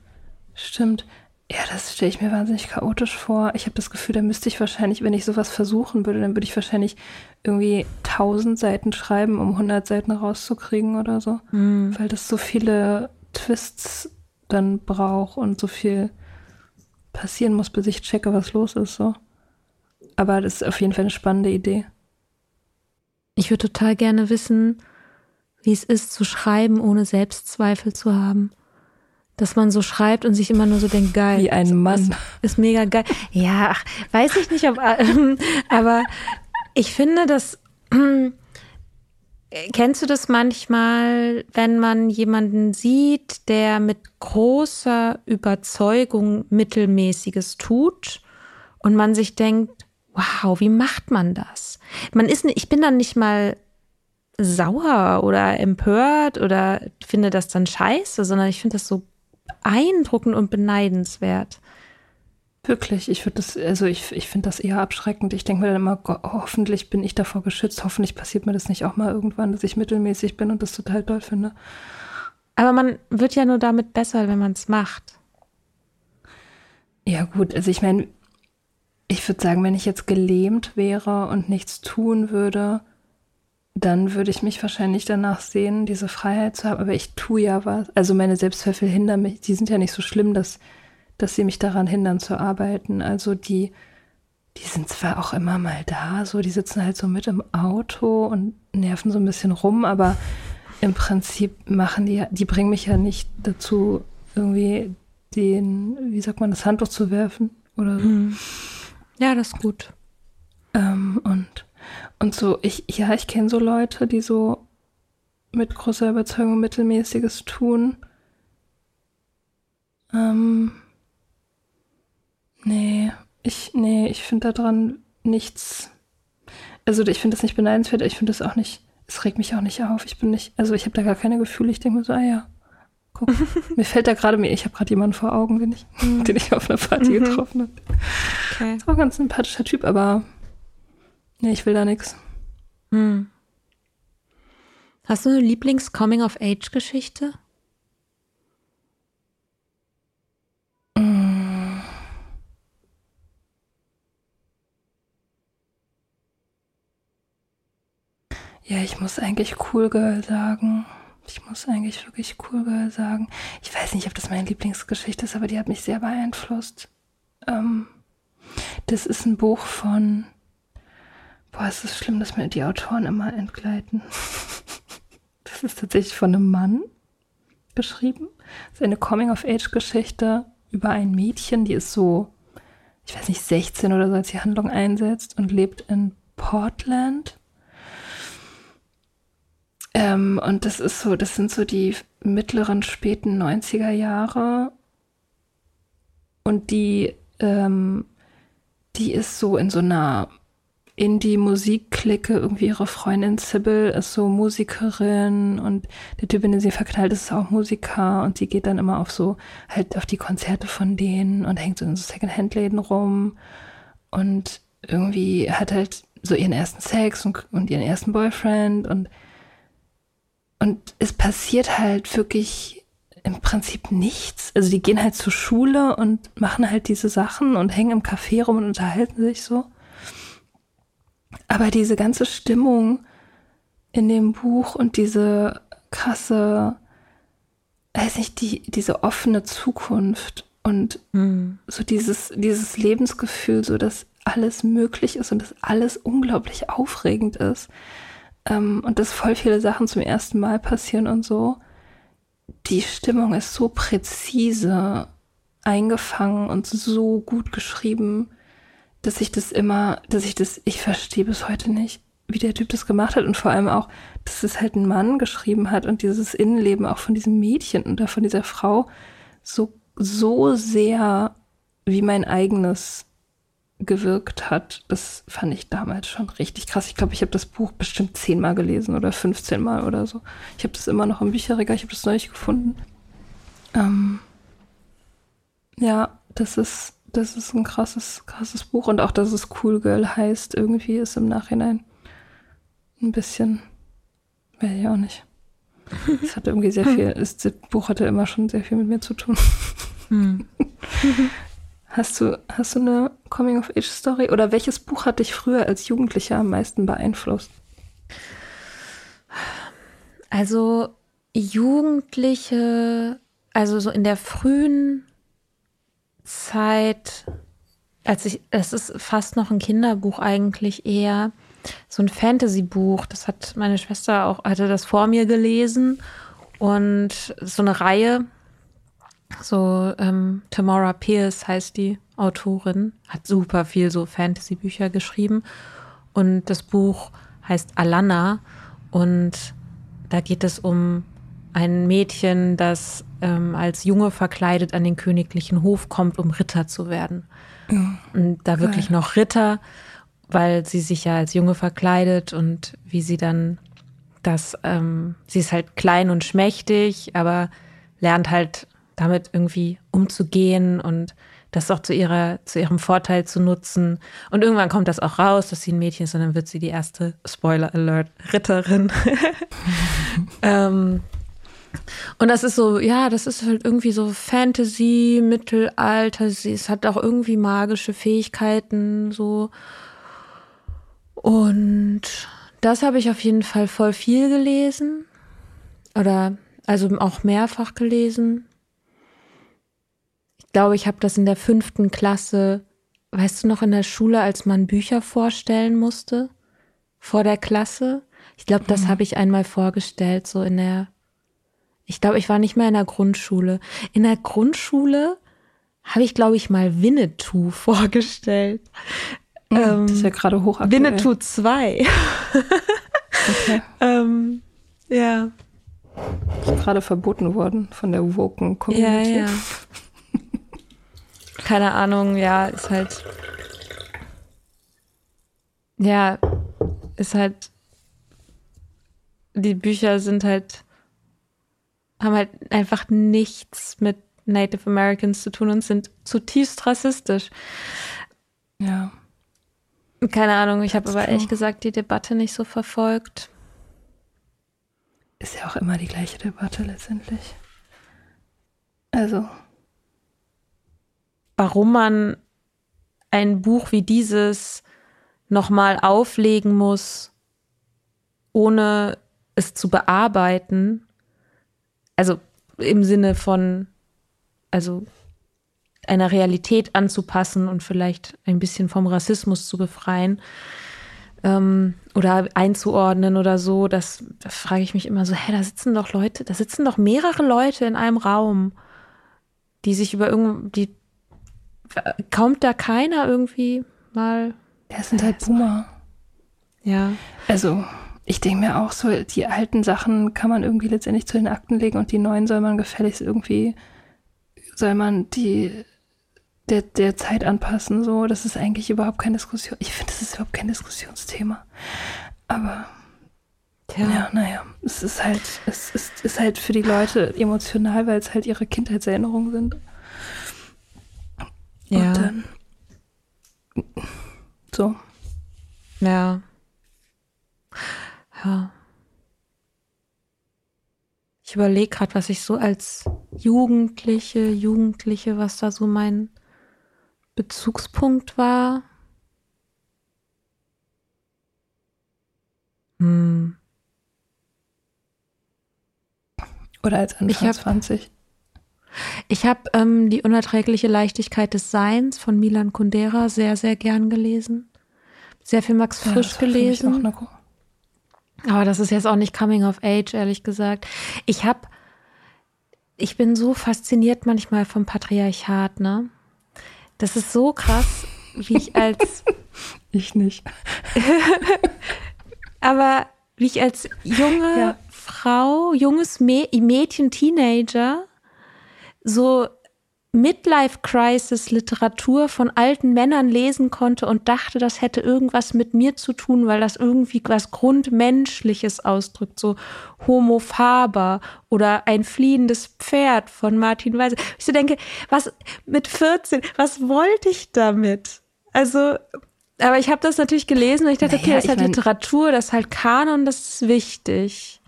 S2: Stimmt. Ja, das stelle ich mir wahnsinnig chaotisch vor. Ich habe das Gefühl, da müsste ich wahrscheinlich, wenn ich sowas versuchen würde, dann würde ich wahrscheinlich irgendwie 1000 Seiten schreiben, um 100 Seiten rauszukriegen oder so. Mhm. Weil das so viele Twists dann braucht und so viel passieren muss, bis ich checke, was los ist. So. Aber das ist auf jeden Fall eine spannende Idee.
S1: Ich würde total gerne wissen, wie es ist, zu schreiben, ohne Selbstzweifel zu haben dass man so schreibt und sich immer nur so denkt, geil.
S2: Wie ein Mann.
S1: Ist, ist mega geil. Ja, ach, weiß ich nicht, ob, äh, aber ich finde, dass, äh, kennst du das manchmal, wenn man jemanden sieht, der mit großer Überzeugung Mittelmäßiges tut und man sich denkt, wow, wie macht man das? Man ist, ich bin dann nicht mal sauer oder empört oder finde das dann scheiße, sondern ich finde das so beeindruckend und beneidenswert.
S2: Wirklich, ich würde das, also ich, ich finde das eher abschreckend. Ich denke mir dann immer, Gott, hoffentlich bin ich davor geschützt, hoffentlich passiert mir das nicht auch mal irgendwann, dass ich mittelmäßig bin und das total toll finde.
S1: Aber man wird ja nur damit besser, wenn man es macht.
S2: Ja, gut, also ich meine, ich würde sagen, wenn ich jetzt gelähmt wäre und nichts tun würde, dann würde ich mich wahrscheinlich danach sehen, diese Freiheit zu haben. Aber ich tue ja was. Also meine Selbstzweifel hindern mich. Die sind ja nicht so schlimm, dass, dass sie mich daran hindern zu arbeiten. Also die, die sind zwar auch immer mal da, so die sitzen halt so mit im Auto und nerven so ein bisschen rum, aber im Prinzip machen die, die bringen mich ja nicht dazu, irgendwie den, wie sagt man, das Handtuch zu werfen oder so. Mhm.
S1: Ja, das ist gut.
S2: Ähm, und und so, ich, ja, ich kenne so Leute, die so mit großer Überzeugung Mittelmäßiges tun. Ähm, nee, ich, nee, ich finde daran nichts. Also ich finde das nicht beneidenswert, ich finde das auch nicht, es regt mich auch nicht auf. Ich bin nicht, also ich habe da gar keine Gefühle. Ich denke mir so, ah ja, guck, mir fällt da gerade mir, ich habe gerade jemanden vor Augen, den ich, mhm. [LAUGHS] den ich auf einer Party mhm. getroffen habe. Okay. Ist auch ein ganz sympathischer Typ, aber Nee, ich will da nichts. Hm.
S1: Hast du eine Lieblings-Coming-of-Age-Geschichte?
S2: Ja, ich muss eigentlich Cool Girl sagen. Ich muss eigentlich wirklich Cool Girl sagen. Ich weiß nicht, ob das meine Lieblingsgeschichte ist, aber die hat mich sehr beeinflusst. Ähm, das ist ein Buch von Boah, es ist schlimm, dass mir die Autoren immer entgleiten. [LAUGHS] Das ist tatsächlich von einem Mann geschrieben. Das ist eine Coming-of-Age-Geschichte über ein Mädchen, die ist so, ich weiß nicht, 16 oder so, als die Handlung einsetzt und lebt in Portland. Ähm, und das ist so, das sind so die mittleren, späten 90er Jahre. Und die, ähm, die ist so in so einer Indie-Musik-Clique, irgendwie ihre Freundin Sybil ist so Musikerin und der Typ, in den sie verknallt ist, ist auch Musiker. Und sie geht dann immer auf so, halt auf die Konzerte von denen und hängt so in so Second-Hand-Läden rum. Und irgendwie hat halt so ihren ersten Sex und, und ihren ersten Boyfriend. Und und es passiert halt wirklich im Prinzip nichts. Also die gehen halt zur Schule und machen halt diese Sachen und hängen im Café rum und unterhalten sich so. Aber diese ganze Stimmung in dem Buch und diese krasse, weiß nicht, die, diese offene Zukunft und mhm. so dieses, dieses Lebensgefühl, so dass alles möglich ist und dass alles unglaublich aufregend ist. Ähm, und dass voll viele Sachen zum ersten Mal passieren und so. Die Stimmung ist so präzise eingefangen und so gut geschrieben, dass ich das immer, dass ich das, ich verstehe bis heute nicht, wie der Typ das gemacht hat und vor allem auch, dass es halt ein Mann geschrieben hat und dieses Innenleben auch von diesem Mädchen oder von dieser Frau so, so sehr wie mein eigenes gewirkt hat. Das fand ich damals schon richtig krass. Ich glaube, ich habe das Buch bestimmt zehnmal gelesen oder 15 Mal oder so. Ich habe das immer noch im Bücherregal, ich habe das neulich gefunden. Ähm, ja, das ist, das ist ein krasses, krasses Buch. Und auch, dass es Cool Girl heißt, irgendwie ist im Nachhinein ein bisschen, weiß ich auch nicht. Es hatte irgendwie sehr [LAUGHS] viel, das Buch hatte immer schon sehr viel mit mir zu tun. Hm. [LAUGHS] Hast du, hast du eine Coming-of-Age-Story oder welches Buch hat dich früher als Jugendlicher am meisten beeinflusst?
S1: Also Jugendliche, also so in der frühen Zeit, als ich, es ist fast noch ein Kinderbuch eigentlich eher, so ein Fantasy-Buch. Das hat meine Schwester auch, hatte das vor mir gelesen und so eine Reihe so, ähm, Tamara Pierce heißt die Autorin, hat super viel so Fantasy-Bücher geschrieben. Und das Buch heißt Alana. Und da geht es um ein Mädchen, das ähm, als Junge verkleidet an den königlichen Hof kommt, um Ritter zu werden. Ja, und da wirklich noch Ritter, weil sie sich ja als Junge verkleidet und wie sie dann das, ähm, sie ist halt klein und schmächtig, aber lernt halt damit irgendwie umzugehen und das auch zu ihrer, zu ihrem Vorteil zu nutzen. Und irgendwann kommt das auch raus, dass sie ein Mädchen ist und dann wird sie die erste, Spoiler Alert, Ritterin. [LAUGHS] ähm, und das ist so, ja, das ist halt irgendwie so Fantasy, Mittelalter. Sie es hat auch irgendwie magische Fähigkeiten, so. Und das habe ich auf jeden Fall voll viel gelesen. Oder also auch mehrfach gelesen glaube, ich habe das in der fünften Klasse, weißt du noch, in der Schule, als man Bücher vorstellen musste vor der Klasse. Ich glaube, das mhm. habe ich einmal vorgestellt, so in der, ich glaube, ich war nicht mehr in der Grundschule. In der Grundschule habe ich, glaube ich, mal Winnetou [LAUGHS] vorgestellt.
S2: Mhm, ähm, das ist ja gerade hoch.
S1: Winnetou 2. okay. [LAUGHS] ähm, ja.
S2: Ist gerade verboten worden von der Woken Community.
S1: Ja, ja [LAUGHS] keine Ahnung, ja, ist halt. Ja, ist halt. Die Bücher sind halt. haben halt einfach nichts mit Native Americans zu tun und sind zutiefst rassistisch.
S2: Ja.
S1: Keine Ahnung, ich habe aber ehrlich gesagt die Debatte nicht so verfolgt.
S2: Ist ja auch immer die gleiche Debatte letztendlich. Also,
S1: warum man ein Buch wie dieses nochmal auflegen muss, ohne es zu bearbeiten. Also im Sinne von, also einer Realität anzupassen und vielleicht ein bisschen vom Rassismus zu befreien ähm, oder einzuordnen oder so. Das, da frage ich mich immer so, hä, da sitzen doch Leute, da sitzen doch mehrere Leute in einem Raum, die sich über irgendwie, die kommt da keiner irgendwie mal.
S2: Ja, es sind halt Boomer.
S1: Ja.
S2: Also, ich denke mir auch so, die alten Sachen kann man irgendwie letztendlich zu den Akten legen und die neuen soll man gefälligst irgendwie, soll man die der, der Zeit anpassen. So, das ist eigentlich überhaupt keine Diskussion. Ich finde, das ist überhaupt kein Diskussionsthema. Aber ja, ja naja, es ist halt, es ist, ist halt für die Leute emotional, weil es halt ihre Kindheitserinnerungen sind.
S1: Ja. Und dann,
S2: so.
S1: Ja. Ja. Ich überlege gerade, was ich so als Jugendliche, Jugendliche, was da so mein Bezugspunkt war. Hm.
S2: Oder als Anfang
S1: Ich hab-
S2: 20.
S1: Ich habe ähm, die unerträgliche Leichtigkeit des Seins von Milan Kundera sehr, sehr gern gelesen. Sehr viel Max
S2: Ja,
S1: Frisch
S2: mich
S1: gelesen. Aber das ist jetzt auch nicht Coming of Age, ehrlich gesagt. Ich habe, ich bin so fasziniert manchmal vom Patriarchat, ne? Das ist so krass, wie ich als, [LAUGHS]
S2: Ich nicht. [LAUGHS]
S1: aber wie ich als junge
S2: Ja.
S1: Frau, junges Mä Mädchen, Teenager, so Midlife-Crisis-Literatur von alten Männern lesen konnte und dachte, das hätte irgendwas mit mir zu tun, weil das irgendwie was Grundmenschliches ausdrückt, so Homo faber oder ein fliehendes Pferd von Martin Weise. Ich so denke, was mit 14, was wollte ich damit? Also, aber ich habe das natürlich gelesen und ich dachte,
S2: Naja,
S1: okay, das ist halt
S2: mein-
S1: Literatur, das ist halt Kanon, das ist wichtig.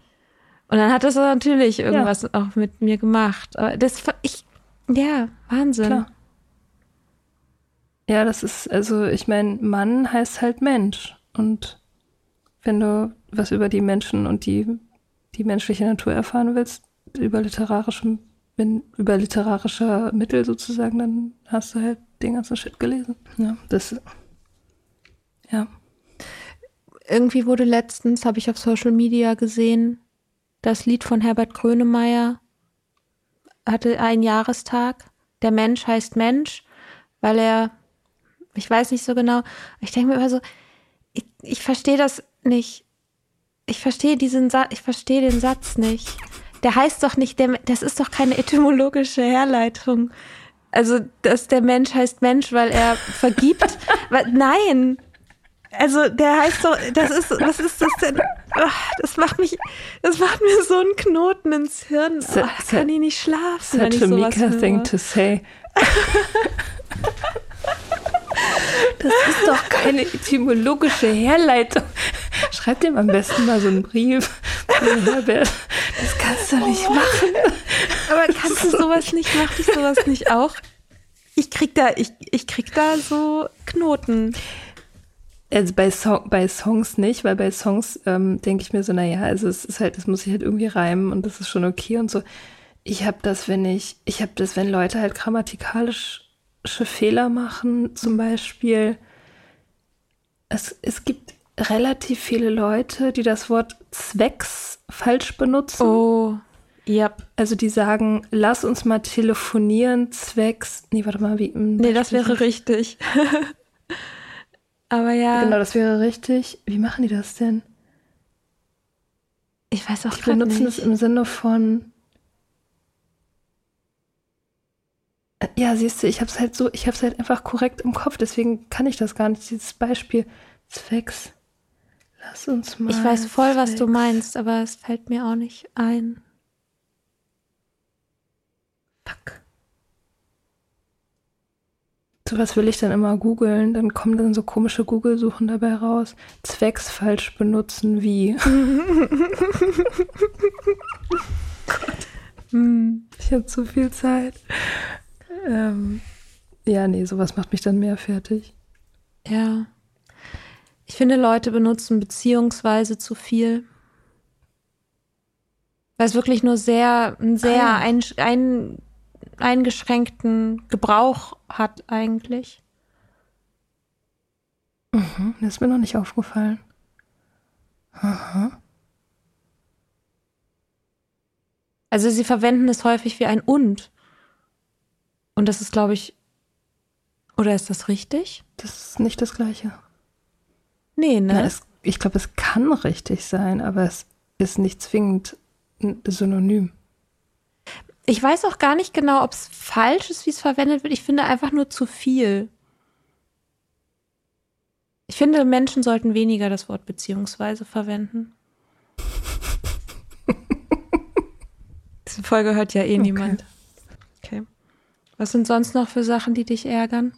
S1: Und dann hat das natürlich irgendwas auch mit mir gemacht. Aber das, ich, ja, Wahnsinn.
S2: Klar. Ja, das ist, also ich meine, Mann heißt halt Mensch. Und wenn du was über die Menschen und die, die menschliche Natur erfahren willst, über literarische, wenn, über literarische Mittel sozusagen, dann hast du halt den ganzen Shit gelesen. Ja, das, ja.
S1: Irgendwie wurde letztens, habe ich auf Social Media gesehen, das Lied von Herbert Grönemeyer hatte einen Jahrestag. Der Mensch heißt Mensch, weil er, ich weiß nicht so genau, ich denke mir immer so, ich, ich verstehe das nicht. Ich verstehe diesen Satz, ich verstehe den Satz nicht. Der heißt doch nicht, der, das ist doch keine etymologische Herleitung. Also, dass der Mensch heißt Mensch, weil er vergibt. [LAUGHS] Nein. Also, der heißt doch, das ist, was ist das denn? Ach, Das macht mich, das macht mir so einen Knoten ins Hirn. Ach, da kann ich nicht schlafen,
S2: Such a Mika thing to say. Das ist doch keine etymologische Herleitung. Schreib dem am besten mal so einen Brief. Herbert, das kannst du nicht machen.
S1: Aber kannst du sowas nicht, mach ich sowas nicht auch? Ich krieg da, ich, ich krieg da so Knoten.
S2: Also bei, Song, bei Songs nicht, weil bei Songs ähm, denke ich mir so, naja, also es ist halt, es muss sich halt irgendwie reimen und das ist schon okay und so. Ich habe das, wenn ich, ich habe das, wenn Leute halt grammatikalische Fehler machen, zum Beispiel. Es, es gibt relativ viele Leute, die das Wort Zwecks falsch benutzen.
S1: Oh, ja.
S2: Also die sagen, lass uns mal telefonieren, Zwecks. Nee, warte mal, wie. im
S1: Nee, das wäre richtig. [LAUGHS] Aber ja,
S2: Genau, das wäre richtig. Wie machen die das denn?
S1: ich weiß auch
S2: Die benutzen
S1: nicht.
S2: es im Sinne von. Äh, Ja, siehst du, ich habe es halt so, ich habe es halt einfach korrekt im Kopf, deswegen kann ich das gar nicht. Dieses Beispiel Zwecks. Lass uns mal.
S1: Ich weiß voll, was du
S2: Zwecks-
S1: meinst, aber es fällt mir auch nicht ein.
S2: Fuck. Sowas will ich dann immer googeln, dann kommen dann so komische Google-Suchen dabei raus. Zwecks falsch benutzen wie. [LAUGHS]
S1: Hm.
S2: Ich habe zu viel Zeit. Ähm, ja, nee, sowas macht mich dann mehr fertig.
S1: Ja. Ich finde, Leute benutzen beziehungsweise zu viel. Weil es wirklich nur sehr, sehr
S2: Ah, ja.
S1: ein, ein, eingeschränkten Gebrauch hat eigentlich.
S2: Mhm, das ist mir noch nicht aufgefallen. Aha.
S1: Also sie verwenden es häufig wie ein und. Und das ist, glaube ich, oder ist das richtig?
S2: Das ist nicht das Gleiche.
S1: Nee, ne?
S2: Ja, es, ich glaube, es kann richtig sein, aber es ist nicht zwingend ein Synonym.
S1: Ich weiß auch gar nicht genau, ob es falsch ist, wie es verwendet wird. Ich finde einfach nur zu viel. Ich finde, Menschen sollten weniger das Wort beziehungsweise verwenden. [LAUGHS] Diese Folge hört ja eh niemand. Okay. Was sind sonst noch für Sachen, die dich ärgern?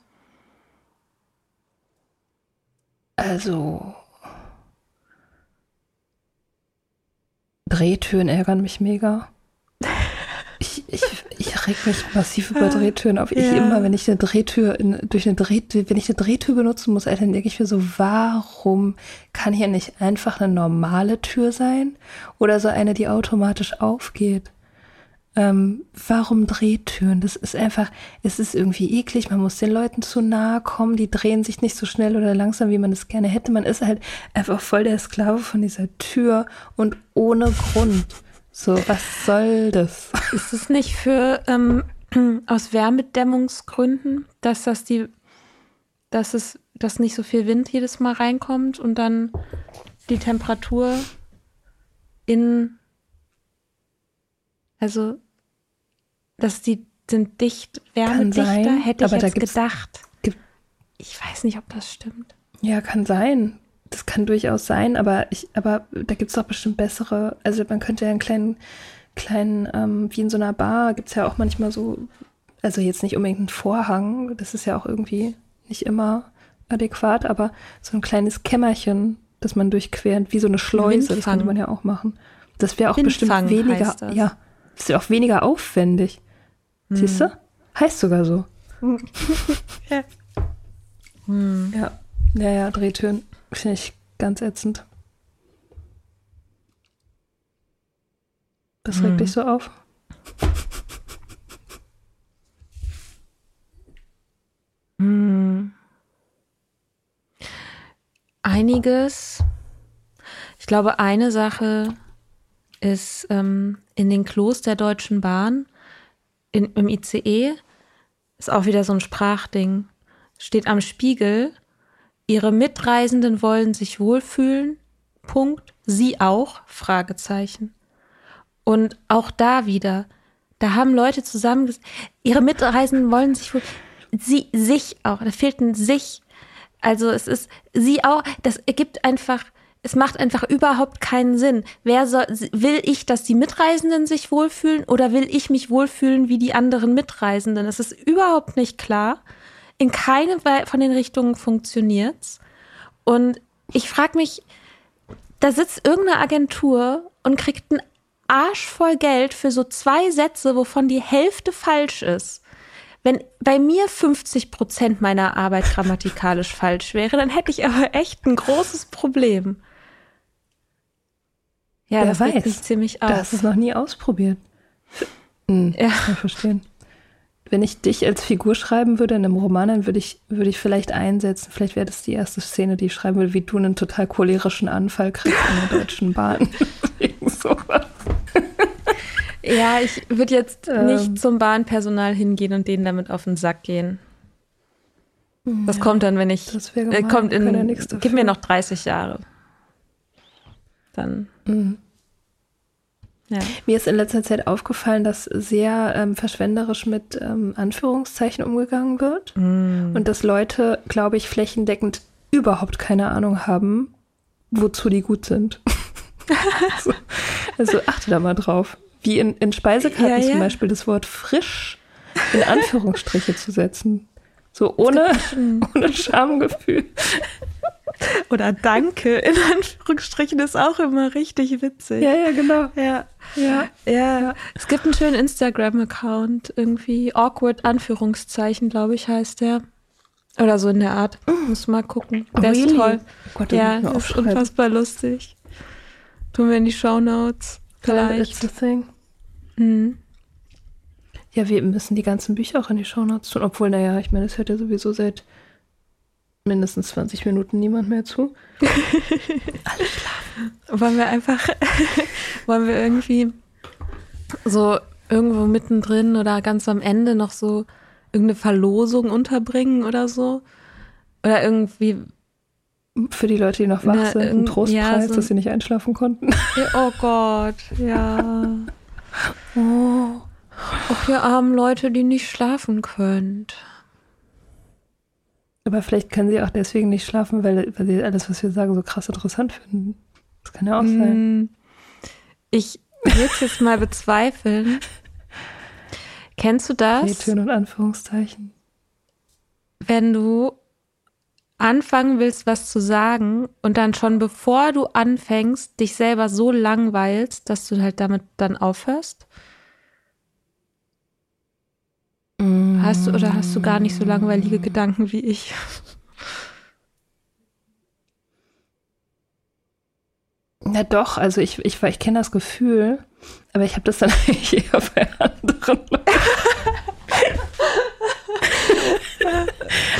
S2: Also. Drehtüren ärgern mich mega. Regt mich massiv über Drehtüren auf. Ich ja. immer, wenn ich eine Drehtür in, durch eine Drehtür, wenn ich eine Drehtür benutzen muss, dann denke ich mir so, warum kann hier nicht einfach eine normale Tür sein oder so eine, die automatisch aufgeht? Ähm, warum Drehtüren? Das ist einfach, es ist irgendwie eklig, man muss den Leuten zu nahe kommen, die drehen sich nicht so schnell oder langsam, wie man es gerne hätte. Man ist halt einfach voll der Sklave von dieser Tür und ohne Grund. So, was soll das?
S1: Ist es nicht für ähm, [CLEARS THROAT] aus Wärmedämmungsgründen, dass das die, dass es, dass nicht so viel Wind jedes Mal reinkommt und dann die Temperatur in, also, dass die sind dicht, wärmedichter, sein, hätte ich jetzt gedacht. Gibt, ich weiß nicht, ob das stimmt.
S2: Ja, kann sein das kann durchaus sein, aber ich, aber da gibt es doch bestimmt bessere. Also man könnte ja einen kleinen, kleinen, ähm, wie in so einer Bar, gibt es ja auch manchmal so, also jetzt nicht unbedingt einen Vorhang, das ist ja auch irgendwie nicht immer adäquat, aber so ein kleines Kämmerchen, das man durchquert, wie so eine Schleuse, Windfang. das könnte man ja auch machen. Das wäre auch Windfang bestimmt weniger, ja, das wäre auch weniger aufwendig. Hm. Siehst du? Heißt sogar so. [LAUGHS] ja. Hm. Ja. Ja, ja, Drehtüren. Finde ich ganz ätzend. Das regt hm. dich so auf? [LAUGHS]
S1: Hm. Einiges. Ich glaube, eine Sache ist ähm, in den Klos der Deutschen Bahn, in, im ICE, ist auch wieder so ein Sprachding. Steht am Spiegel, Ihre Mitreisenden wollen sich wohlfühlen. Punkt. Sie auch? Fragezeichen. Und auch da wieder, da haben Leute zusammen, ihre Mitreisenden wollen sich wohl, sie, sich auch, da fehlt ein sich. Also es ist, sie auch, das ergibt einfach, es macht einfach überhaupt keinen Sinn. Wer soll, will ich, dass die Mitreisenden sich wohlfühlen oder will ich mich wohlfühlen wie die anderen Mitreisenden? Es ist überhaupt nicht klar. In keine von den Richtungen funktioniert's. Und ich frage mich, da sitzt irgendeine Agentur und kriegt einen Arsch voll Geld für so zwei Sätze, wovon die Hälfte falsch ist. Wenn bei mir 50 Prozent meiner Arbeit grammatikalisch falsch wäre, dann hätte ich aber echt ein großes Problem.
S2: Ja, Wer das weiß. ziemlich aus. Du hast es noch nie ausprobiert. Hm, ja. Kann ich verstehen wenn ich dich als Figur schreiben würde in einem Roman, dann würde ich, würde ich vielleicht einsetzen, vielleicht wäre das die erste Szene, die ich schreiben würde, wie du einen total cholerischen Anfall kriegst in der Deutschen Bahn. [LAUGHS] Sowas.
S1: Ja, ich würde jetzt ähm, nicht zum Bahnpersonal hingehen und denen damit auf den Sack gehen. Das ja, kommt dann, wenn ich. Das wäre äh, kommt in. Gib mir noch 30 Jahre. Dann. Mhm.
S2: Ja. Mir ist in letzter Zeit aufgefallen, dass sehr ähm, verschwenderisch mit ähm, Anführungszeichen umgegangen wird mm. und dass Leute, glaube ich, flächendeckend überhaupt keine Ahnung haben, wozu die gut sind. [LAUGHS] also, also, achte da mal drauf. Wie in, in Speisekarten ja, ja. zum Beispiel das Wort frisch in Anführungsstriche zu setzen. So ohne, [LAUGHS] ohne Schamgefühl. [LAUGHS]
S1: Oder Danke in Anführungsstrichen ist auch immer richtig witzig.
S2: Ja, ja, genau.
S1: Ja. Ja. ja. ja. Es gibt einen schönen Instagram-Account, irgendwie awkward Anführungszeichen, glaube ich, heißt der. Oder so in der Art. Muss mal gucken. Der really? ist toll. Oh Gott, ja, ist unfassbar lustig. Tun wir in die Show Notes. Vielleicht.
S2: Mhm. Ja, wir müssen die ganzen Bücher auch in die Show Notes tun. Obwohl, naja, ich meine, es hört ja sowieso seit mindestens 20 Minuten niemand mehr zu. [LAUGHS]
S1: Alle schlafen. Wollen wir einfach, [LAUGHS] wollen wir irgendwie so irgendwo mittendrin oder ganz am Ende noch so irgendeine Verlosung unterbringen oder so? Oder irgendwie.
S2: Für die Leute, die noch wach sind, ein Trostpreis, ja, so dass sie nicht einschlafen konnten.
S1: Oh Gott, ja. [LAUGHS] Oh. Auch ihr armen Leute, die nicht schlafen könnt.
S2: Aber vielleicht können sie auch deswegen nicht schlafen, weil, weil sie alles, was wir sagen, so krass interessant finden. Das kann ja auch sein. Hm.
S1: Ich würde es jetzt mal [LAUGHS] bezweifeln. Kennst du das?
S2: Töne und Anführungszeichen.
S1: Wenn du anfangen willst, was zu sagen und dann schon bevor du anfängst, dich selber so langweilst, dass du halt damit dann aufhörst? Hast du oder hast du gar nicht so langweilige Gedanken wie ich?
S2: Na doch, also ich, ich, ich kenne das Gefühl, aber ich habe das dann [LAUGHS] eigentlich eher bei anderen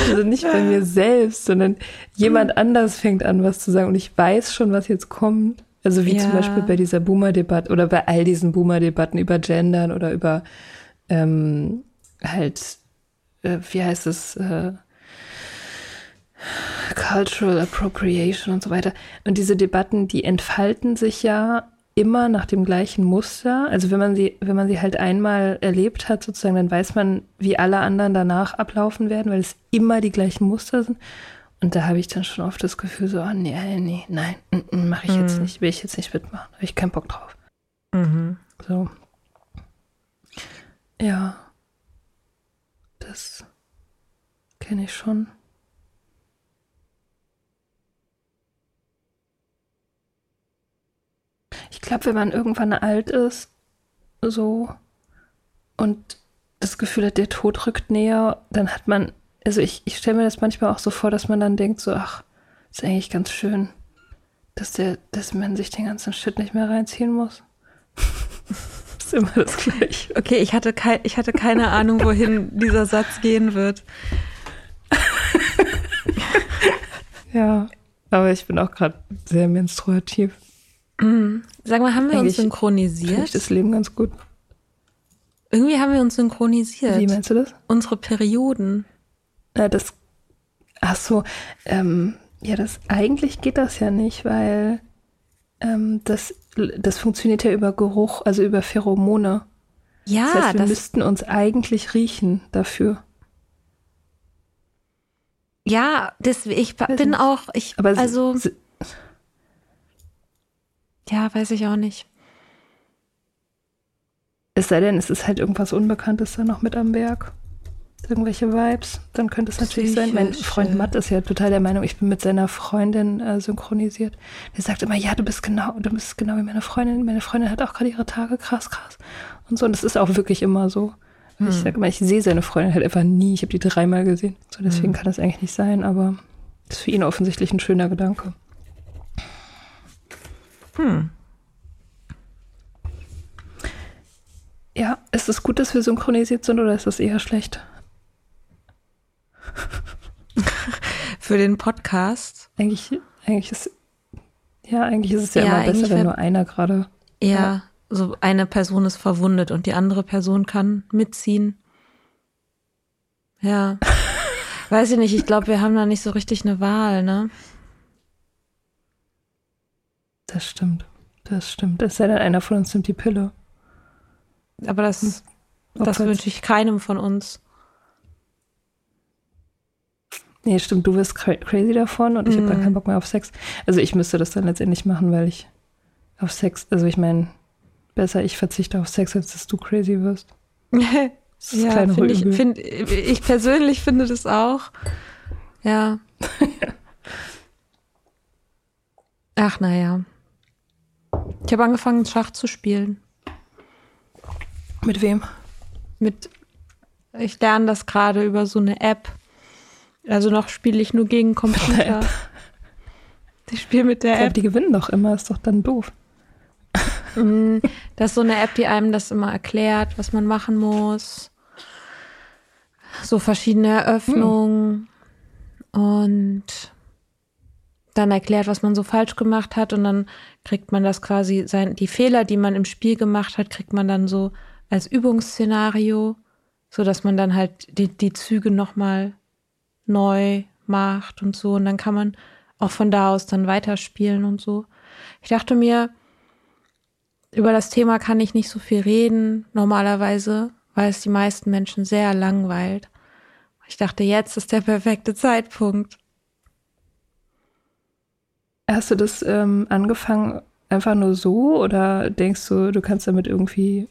S2: Also nicht bei mir selbst, sondern jemand anders fängt an, was zu sagen und ich weiß schon, was jetzt kommt. Also wie ja. zum Beispiel bei dieser Boomer-Debatte oder bei all diesen Boomer-Debatten über Gendern oder über ähm, halt, äh, wie heißt es, äh, Cultural Appropriation und so weiter. Und diese Debatten, die entfalten sich ja immer nach dem gleichen Muster. Also wenn man sie, wenn man sie halt einmal erlebt hat, sozusagen, dann weiß man, wie alle anderen danach ablaufen werden, weil es immer die gleichen Muster sind. Und da habe ich dann schon oft das Gefühl, so, oh, nee, nee, nein, mache ich mhm. jetzt nicht, will ich jetzt nicht mitmachen, habe ich keinen Bock drauf. Mhm. So. Ja. Das kenne ich schon. Ich glaube, wenn man irgendwann alt ist, so, und das Gefühl hat, der Tod rückt näher, dann hat man, also ich, ich stelle mir das manchmal auch so vor, dass man dann denkt, so, ach, ist eigentlich ganz schön, dass der, dass man sich den ganzen Shit nicht mehr reinziehen muss. [LAUGHS] ist immer das Gleiche.
S1: Okay, ich hatte, kei ich hatte keine Ahnung, wohin dieser Satz gehen wird. [LAUGHS]
S2: ja, aber ich bin auch gerade sehr menstruativ.
S1: Mhm. Sag mal, haben wir Eigentlich uns synchronisiert?
S2: Ich das Leben ganz gut.
S1: Irgendwie haben wir uns synchronisiert.
S2: Wie meinst du das?
S1: Unsere Perioden.
S2: Ja, das. Ach so. Ähm, ja, das eigentlich geht das ja nicht, weil ähm, das, das funktioniert ja über Geruch, also über Pheromone.
S1: Ja,
S2: das heißt, wir das müssten uns eigentlich riechen dafür.
S1: Ja, das, ich bin auch, ich,
S2: aber
S1: also. Ja, weiß ich auch nicht.
S2: Es sei denn, es ist halt irgendwas Unbekanntes da noch mit am Berg. Irgendwelche Vibes, dann könnte es natürlich sein. Mein Freund Matt ist ja total der Meinung, ich bin mit seiner Freundin äh, synchronisiert. Der sagt immer, ja, du bist genau, du bist genau wie meine Freundin. Meine Freundin hat auch gerade ihre Tage, krass, krass. Und so, und das ist auch wirklich immer so. Hm. Ich sage immer, ich sehe seine Freundin halt einfach nie. Ich habe die dreimal gesehen. So, deswegen hm. kann das eigentlich nicht sein, aber das ist für ihn offensichtlich ein schöner Gedanke. Hm. Ja, ist es gut, dass wir synchronisiert sind oder ist das eher schlecht? [LAUGHS]
S1: Für den Podcast?
S2: Eigentlich, eigentlich ist ja, eigentlich ist es ja, ja immer besser, wenn nur einer gerade.
S1: Ja, ja, so eine Person ist verwundet und die andere Person kann mitziehen. Ja. [LAUGHS] Weiß ich nicht, ich glaube, wir haben da nicht so richtig eine Wahl, ne?
S2: Das stimmt. Das stimmt. Es sei denn, einer von uns nimmt die Pille.
S1: Aber das, hm. das wünsche ich keinem von uns.
S2: Nee, stimmt, du wirst crazy davon und ich mm. habe dann keinen Bock mehr auf Sex. Also ich müsste das dann letztendlich machen, weil ich auf Sex, also ich meine, besser ich verzichte auf Sex, als dass du crazy wirst. [LAUGHS]
S1: ja, finde ich, find, ich persönlich finde das auch. Ja. [LAUGHS] Ach, naja. Ich habe angefangen, Schach zu spielen.
S2: Mit wem?
S1: Mit, ich lerne das gerade über so eine App. Also noch spiele ich nur gegen Computer. Ich spiele mit der ich glaub, App.
S2: Die gewinnen doch immer, ist doch dann doof.
S1: Mm, das ist so eine App, die einem das immer erklärt, was man machen muss. So verschiedene Eröffnungen. Hm. Und dann erklärt, was man so falsch gemacht hat und dann kriegt man das quasi sein, die Fehler, die man im Spiel gemacht hat, kriegt man dann so als Übungsszenario, so dass man dann halt die, die Züge nochmal neu macht und so und dann kann man auch von da aus dann weiterspielen und so. Ich dachte mir, über das Thema kann ich nicht so viel reden, normalerweise, weil es die meisten Menschen sehr langweilt. Ich dachte, jetzt ist der perfekte Zeitpunkt.
S2: Hast du das ähm, angefangen einfach nur so oder denkst du, du kannst damit irgendwie,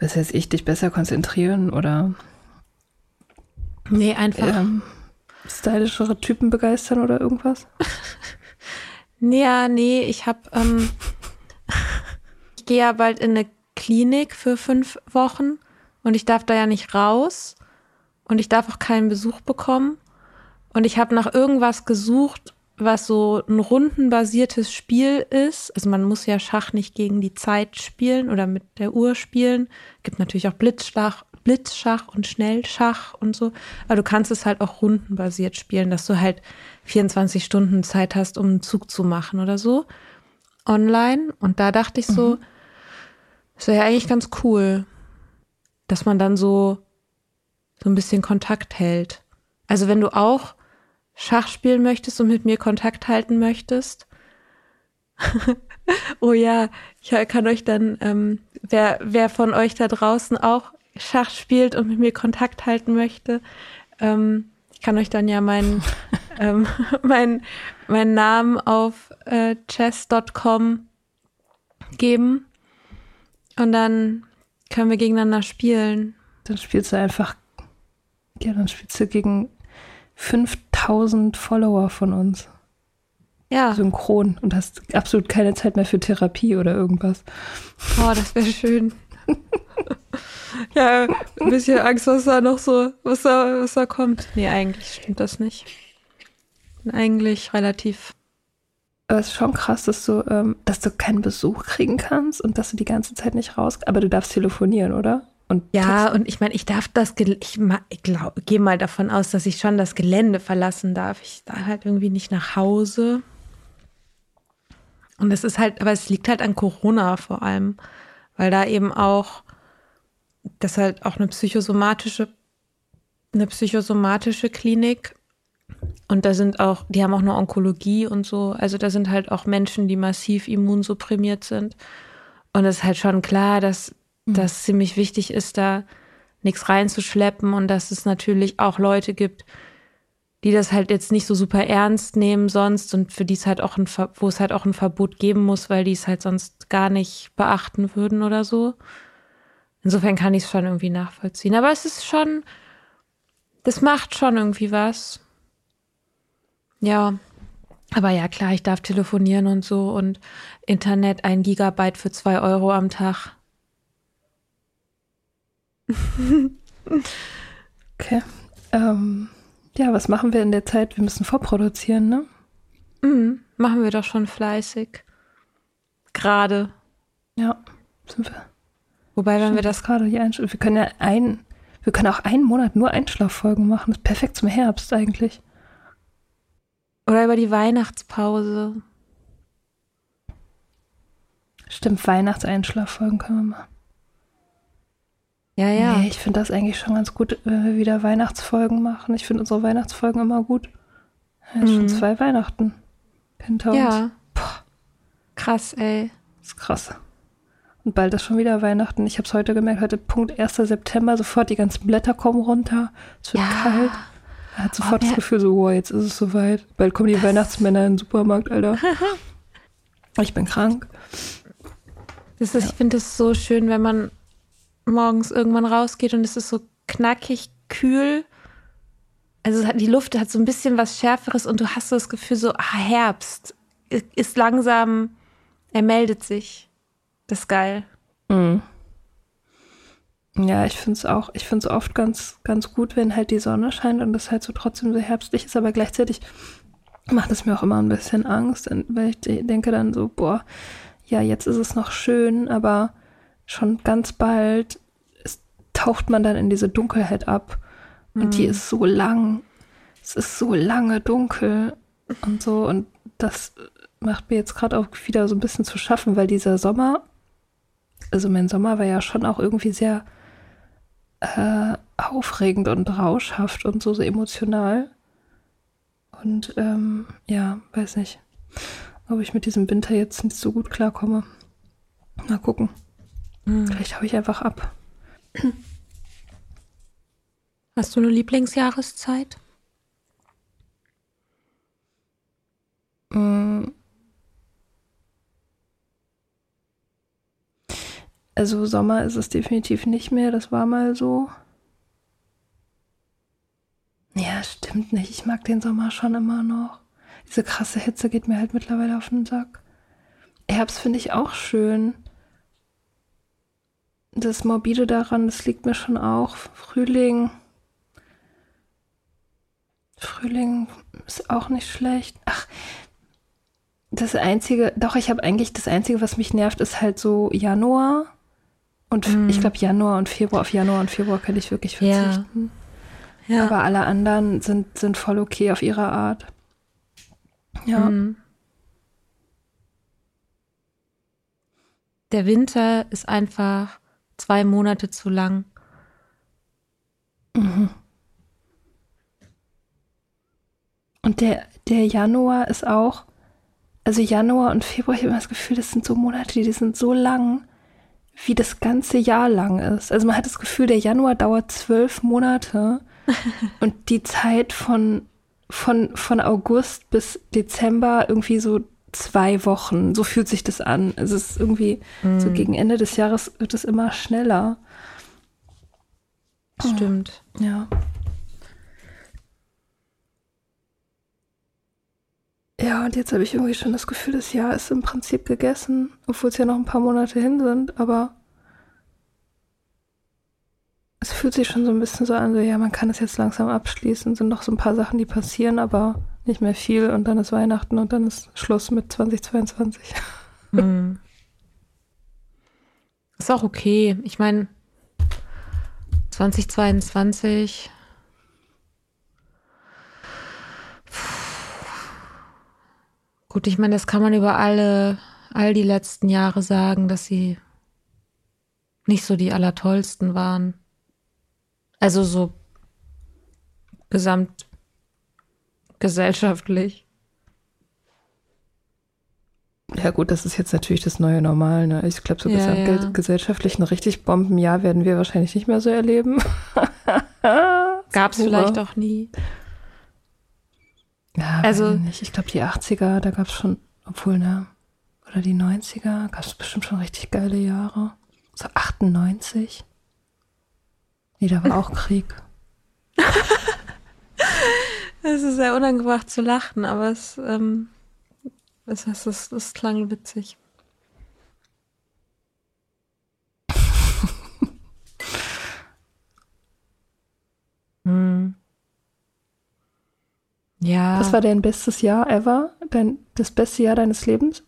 S2: was heißt ich, dich besser konzentrieren oder
S1: Nee, einfach ähm,
S2: stylischere Typen begeistern oder irgendwas? [LAUGHS]
S1: ja, nee, ich habe ähm, [LAUGHS] ich gehe ja bald in eine Klinik für fünf Wochen und ich darf da ja nicht raus. und ich darf auch keinen Besuch bekommen. Und ich habe nach irgendwas gesucht, was so ein rundenbasiertes Spiel ist. Also man muss ja Schach nicht gegen die Zeit spielen oder mit der Uhr spielen. Gibt natürlich auch Blitzschach, Blitzschach und Schnellschach und so. Aber du kannst es halt auch rundenbasiert spielen, dass du halt 24 Stunden Zeit hast, um einen Zug zu machen oder so. Online. Und da dachte ich so, mhm. das wäre ja eigentlich ganz cool, dass man dann so, so ein bisschen Kontakt hält. Also wenn du auch Schach spielen möchtest und mit mir Kontakt halten möchtest. [LAUGHS] oh ja, ich kann euch dann, ähm, wer, wer von euch da draußen auch Schach spielt und mit mir Kontakt halten möchte, ähm, ich kann euch dann ja meinen [LAUGHS] ähm, mein, mein Namen auf äh, chess.com geben und dann können wir gegeneinander spielen.
S2: Dann spielst du einfach, ja, dann spielst du gegen 5000 Follower von uns. Ja. Synchron und hast absolut keine Zeit mehr für Therapie oder irgendwas.
S1: Oh, das wäre schön. [LAUGHS] ja, ein bisschen Angst, was da noch so, was da, was da kommt. Nee, eigentlich stimmt das nicht. Bin eigentlich relativ.
S2: Aber es ist schon krass, dass du, ähm, dass du keinen Besuch kriegen kannst und dass du die ganze Zeit nicht raus. Aber du darfst telefonieren, oder?
S1: Und ja, Text und ich meine, ich darf das, ich, ich gehe mal davon aus, dass ich schon das Gelände verlassen darf. Ich darf halt irgendwie nicht nach Hause. Und es ist halt, aber es liegt halt an Corona vor allem, weil da eben auch, das halt auch eine psychosomatische, eine psychosomatische Klinik und da sind auch, die haben auch eine Onkologie und so. Also da sind halt auch Menschen, die massiv immunsupprimiert sind. Und es ist halt schon klar, dass mhm. das ziemlich wichtig ist, da nichts reinzuschleppen und dass es natürlich auch Leute gibt, die das halt jetzt nicht so super ernst nehmen sonst und für die es halt auch ein, wo es halt auch ein Verbot geben muss, weil die es halt sonst gar nicht beachten würden oder so. Insofern kann ich es schon irgendwie nachvollziehen. Aber es ist schon, das macht schon irgendwie was. Ja. Aber ja, klar, ich darf telefonieren und so und Internet ein Gigabyte für zwei Euro am Tag. [LAUGHS]
S2: okay. Ähm, ja, was machen wir in der Zeit? Wir müssen vorproduzieren, ne?
S1: Mhm, machen wir doch schon fleißig. Gerade.
S2: Ja, sind wir.
S1: Wobei, wenn Stimmt, wir das
S2: gerade hier einschlafen, wir können ja ein, wir können auch einen Monat nur Einschlaffolgen machen. Das ist perfekt zum Herbst eigentlich.
S1: Oder über die Weihnachtspause.
S2: Stimmt, Weihnachtseinschlaffolgen können wir machen.
S1: Ja, ja. Nee,
S2: ich finde das eigentlich schon ganz gut, wenn wir wieder Weihnachtsfolgen machen. Ich finde unsere Weihnachtsfolgen immer gut. Ja, mhm. Schon zwei Weihnachten
S1: hinter ja. uns. Boah. Krass, ey.
S2: Das ist krass. Und bald ist schon wieder Weihnachten. Ich habe es heute gemerkt, heute Punkt 1. September, sofort die ganzen Blätter kommen runter. Es wird ja. kalt. Er hat sofort oh, das Gefühl so, wow, jetzt ist es soweit. Bald kommen die das Weihnachtsmänner in den Supermarkt, Alter. [LAUGHS] ich bin krank.
S1: Das ist, ja. Ich finde es so schön, wenn man morgens irgendwann rausgeht und es ist so knackig, kühl. Also die Luft hat so ein bisschen was Schärferes und du hast so das Gefühl, so ah, Herbst ist langsam, er meldet sich. Das ist geil. Mhm.
S2: Ja, ich finde es auch, ich finde es oft ganz, ganz gut, wenn halt die Sonne scheint und es halt so trotzdem so herbstlich ist, aber gleichzeitig macht es mir auch immer ein bisschen Angst, weil ich denke dann so, boah, ja, jetzt ist es noch schön, aber schon ganz bald ist, taucht man dann in diese Dunkelheit ab. Und mhm. die ist so lang. Es ist so lange dunkel und so. Und das macht mir jetzt gerade auch wieder so ein bisschen zu schaffen, weil dieser Sommer, also mein Sommer war ja schon auch irgendwie sehr äh, aufregend und rauschhaft und so, so emotional. Und ähm, ja, weiß nicht, ob ich mit diesem Winter jetzt nicht so gut klarkomme. Mal gucken. Hm. Vielleicht habe ich einfach ab.
S1: Hast du eine Lieblingsjahreszeit?
S2: Hm. Also Sommer ist es definitiv nicht mehr, das war mal so. Ja, stimmt nicht. Ich mag den Sommer schon immer noch. Diese krasse Hitze geht mir halt mittlerweile auf den Sack. Herbst finde ich auch schön das Morbide daran, das liegt mir schon auch. Frühling, Frühling ist auch nicht schlecht. Ach, das Einzige, doch, ich habe eigentlich das Einzige, was mich nervt, ist halt so Januar. Und mm. ich glaube, Januar und Februar, auf Januar und Februar kann ich wirklich verzichten. Ja. ja. Aber alle anderen sind, sind voll okay auf ihre Art. Ja. Mm.
S1: Der Winter ist einfach zwei Monate zu lang. Mhm.
S2: Und der, der Januar ist auch, also Januar und Februar, ich habe immer das Gefühl, das sind so Monate, die sind so lang, wie das ganze Jahr lang ist. Also man hat das Gefühl, der Januar dauert zwölf Monate [LAUGHS] und die Zeit von, von, von August bis Dezember irgendwie so zwei Wochen. So fühlt sich das an. Es ist irgendwie, mm. so gegen Ende des Jahres wird es immer schneller.
S1: Stimmt.
S2: Ja. Ja, und jetzt habe ich irgendwie schon das Gefühl, das Jahr ist im Prinzip gegessen, obwohl es ja noch ein paar Monate hin sind, aber es fühlt sich schon so ein bisschen so an, so ja, man kann es jetzt langsam abschließen, sind noch so ein paar Sachen, die passieren, aber nicht mehr viel und dann ist Weihnachten und dann ist Schluss mit 2022. [LAUGHS] Hm.
S1: Ist auch okay. Ich meine, 2022 Gut, ich meine, das kann man über alle, all die letzten Jahre sagen, dass sie nicht so die allertollsten waren. Also so gesamtgesellschaftlich.
S2: Ja gut, das ist jetzt natürlich das neue Normal. Ne? Ich glaube, so ja, gesamtgesellschaftlich ja. ein richtig Bombenjahr werden wir wahrscheinlich nicht mehr so erleben. [LAUGHS]
S1: Gab es vielleicht auch nie.
S2: Ja, also nicht. Ich glaube, die 80er, da gab es schon, obwohl, ne, oder die 90er, gab es bestimmt schon richtig geile Jahre. So 98. Nee, da war auch Krieg. [LAUGHS]
S1: Es ist sehr unangebracht zu lachen, aber es, ähm, es, es, es, es klang witzig. Ja.
S2: Was war dein bestes Jahr ever? Dein, das beste Jahr deines Lebens?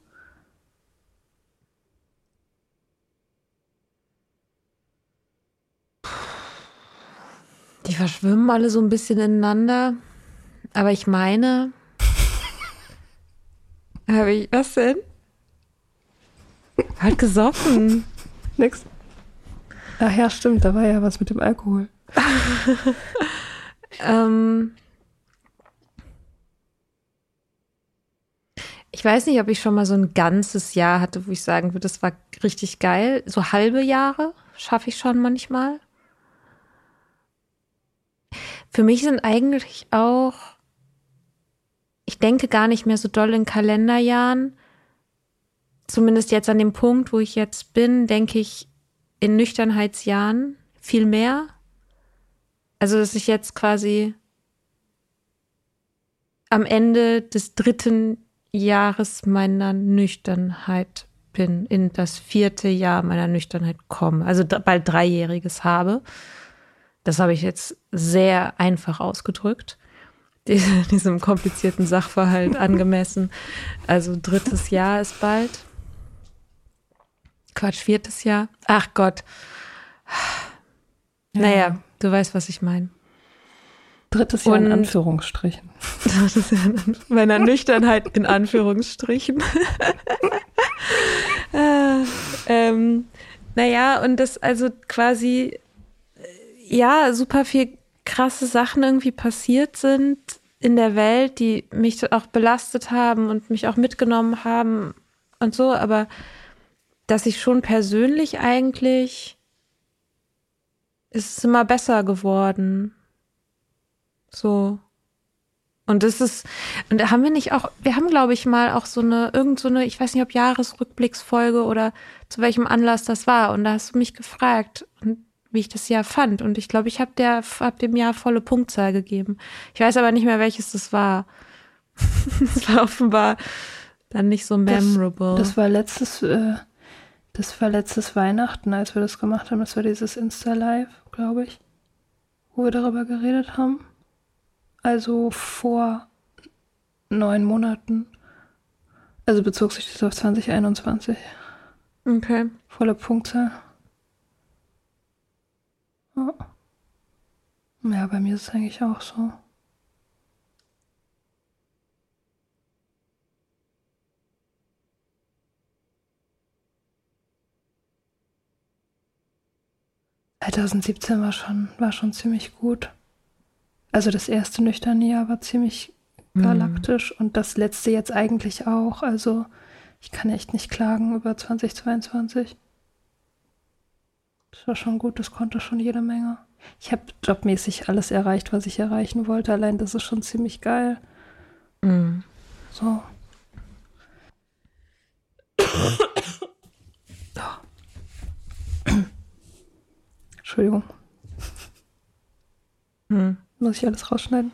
S1: Die verschwimmen alle so ein bisschen ineinander. Aber ich meine. [LAUGHS] Habe ich. Was denn? Halt gesoffen. [LAUGHS]
S2: Nix. Ach ja, stimmt, da war ja was mit dem Alkohol. [LAUGHS]
S1: ähm. Ich weiß nicht, ob ich schon mal so ein ganzes Jahr hatte, wo ich sagen würde, das war richtig geil. So halbe Jahre schaffe ich schon manchmal. Für mich sind eigentlich auch, ich denke gar nicht mehr so doll in Kalenderjahren. Zumindest jetzt an dem Punkt, wo ich jetzt bin, denke ich in Nüchternheitsjahren viel mehr. Also, dass ich jetzt quasi am Ende des dritten Jahres meiner Nüchternheit bin, in das vierte Jahr meiner Nüchternheit komme, also bald dreijähriges habe. Das habe ich jetzt sehr einfach ausgedrückt, [LAUGHS] diesem komplizierten Sachverhalt [LAUGHS] angemessen. Also drittes Jahr ist bald. Quatsch, viertes Jahr. Ach Gott. Naja, ja. du weißt, was ich meine.
S2: Drittes Jahr und, in Anführungsstrichen. Drittes Jahr
S1: in meiner Nüchternheit in Anführungsstrichen. [LAUGHS] äh, ähm, naja, und das also quasi, äh, ja, super viel krasse Sachen irgendwie passiert sind in der Welt, die mich auch belastet haben und mich auch mitgenommen haben und so, aber dass ich schon persönlich eigentlich ist es immer besser geworden. So. Und das ist, und da haben wir nicht auch, wir haben, glaube ich, mal auch so eine, irgend so eine, ich weiß nicht, ob Jahresrückblicksfolge oder zu welchem Anlass das war. Und da hast du mich gefragt, wie ich das Jahr fand. Und ich glaube, ich habe der, hab dem Jahr volle Punktzahl gegeben. Ich weiß aber nicht mehr, welches das war. [LAUGHS] das war offenbar dann nicht so memorable.
S2: Das, das war letztes, äh, das war letztes Weihnachten, als wir das gemacht haben. Das war dieses Insta-Live, glaube ich, wo wir darüber geredet haben. Also vor neun Monaten. Also bezog sich das auf 2021.
S1: Okay.
S2: Volle Punktzahl. Ja. ja, bei mir ist es eigentlich auch so. ...2017 war schon, war schon ziemlich gut. Also das erste nüchterne Jahr war ziemlich mhm. galaktisch und das letzte jetzt eigentlich auch. Also ich kann echt nicht klagen über 2022. Das war schon gut, das konnte schon jede Menge. Ich habe jobmäßig alles erreicht, was ich erreichen wollte. Allein das ist schon ziemlich geil. Mhm. So. [COUGHS] Entschuldigung. Hm. Muss ich alles rausschneiden?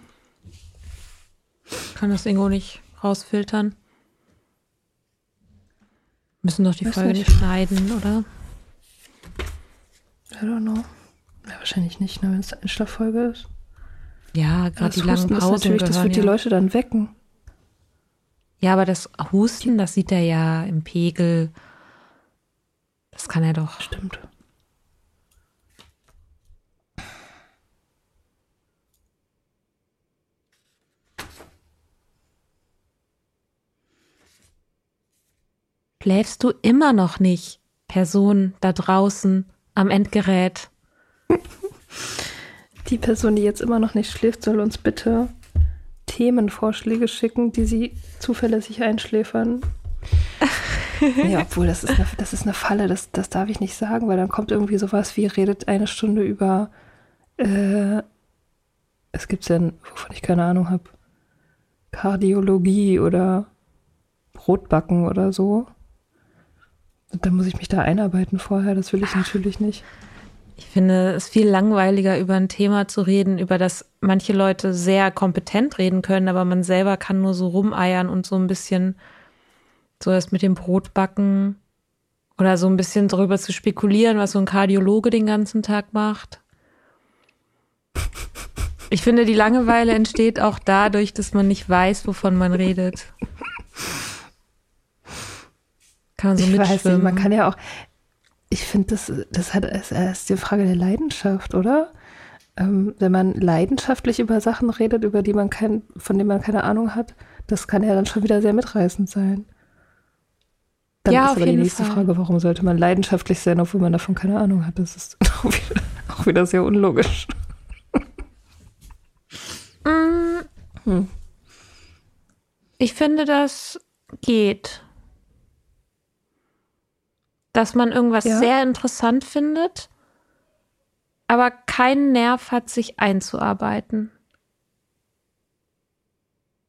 S1: Kann das irgendwo nicht rausfiltern? Müssen doch die Weiß Folge nicht. schneiden, oder?
S2: I don't know. Ja, wahrscheinlich nicht, ne, wenn es eine Einschlaffolge ist.
S1: Ja, gerade die langen Pausen.
S2: natürlich, das wird ja. die Leute dann wecken.
S1: Ja, aber das Husten, das sieht er ja im Pegel. Das kann er doch.
S2: Stimmt.
S1: Schläfst du immer noch nicht, Person da draußen am Endgerät.
S2: Die Person, die jetzt immer noch nicht schläft, soll uns bitte Themenvorschläge schicken, die sie zuverlässig einschläfern. [LAUGHS] ja, obwohl das ist eine, das ist eine Falle, das, das darf ich nicht sagen, weil dann kommt irgendwie sowas wie, redet eine Stunde über, äh, es gibt ja, wovon ich keine Ahnung habe, Kardiologie oder Brotbacken oder so. Dann muss ich mich da einarbeiten vorher, das will ich natürlich nicht.
S1: Ich finde es viel langweiliger, über ein Thema zu reden, über das manche Leute sehr kompetent reden können, aber man selber kann nur so rumeiern und so ein bisschen so das mit dem Brotbacken oder so ein bisschen darüber zu spekulieren, was so ein Kardiologe den ganzen Tag macht. [LAUGHS] Ich finde, die Langeweile entsteht auch dadurch, dass man nicht weiß, wovon man redet. [LAUGHS]
S2: Kann man so ich weiß nicht, man kann ja auch, ich finde, das, das hat, ist, ist die Frage der Leidenschaft, oder? Ähm, wenn man leidenschaftlich über Sachen redet, über die man kein, von denen man keine Ahnung hat, das kann ja dann schon wieder sehr mitreißend sein. Dann ja, ist aber die nächste Fall. Frage, warum sollte man leidenschaftlich sein, obwohl man davon keine Ahnung hat? Das ist [LAUGHS] auch wieder, auch wieder sehr unlogisch.
S1: Mm. Hm. Ich finde, das geht dass man irgendwas ja. sehr interessant findet, aber keinen Nerv hat, sich einzuarbeiten.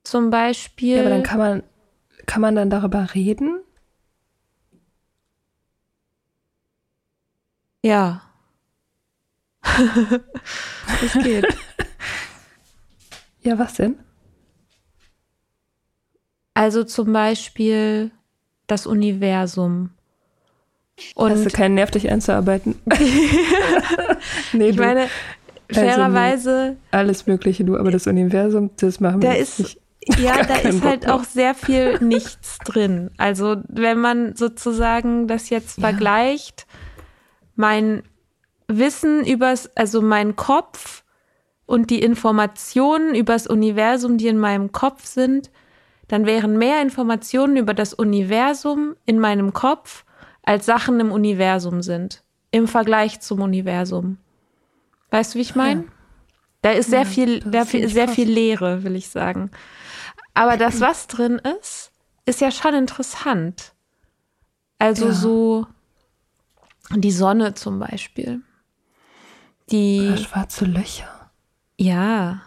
S1: Zum Beispiel. Ja,
S2: aber dann kann man, kann man dann darüber reden?
S1: Ja. [LAUGHS] Es geht.
S2: ja, was denn?
S1: Also zum Beispiel das Universum.
S2: Und Hast du keinen Nerv, dich einzuarbeiten? [LAUGHS]
S1: nee, ich du, meine, also fairerweise. Also
S2: alles Mögliche, du, aber das Universum, das machen wir
S1: da ist, nicht. Ja, [LAUGHS] da ist halt Bock auch sehr viel [LAUGHS] nichts drin. Also, wenn man sozusagen das jetzt ja. vergleicht, mein Wissen übers, also mein Kopf und die Informationen übers Universum, die in meinem Kopf sind, dann wären mehr Informationen über das Universum in meinem Kopf als Sachen im Universum sind. Im Vergleich zum Universum. Weißt du, wie ich meine? Ja. Da ist sehr ja, viel, da viel sehr krass. viel Leere, will ich sagen. Aber das, was drin ist, ist ja schon interessant. Also ja. so die Sonne zum Beispiel. Die
S2: Oder schwarze Löcher.
S1: Ja.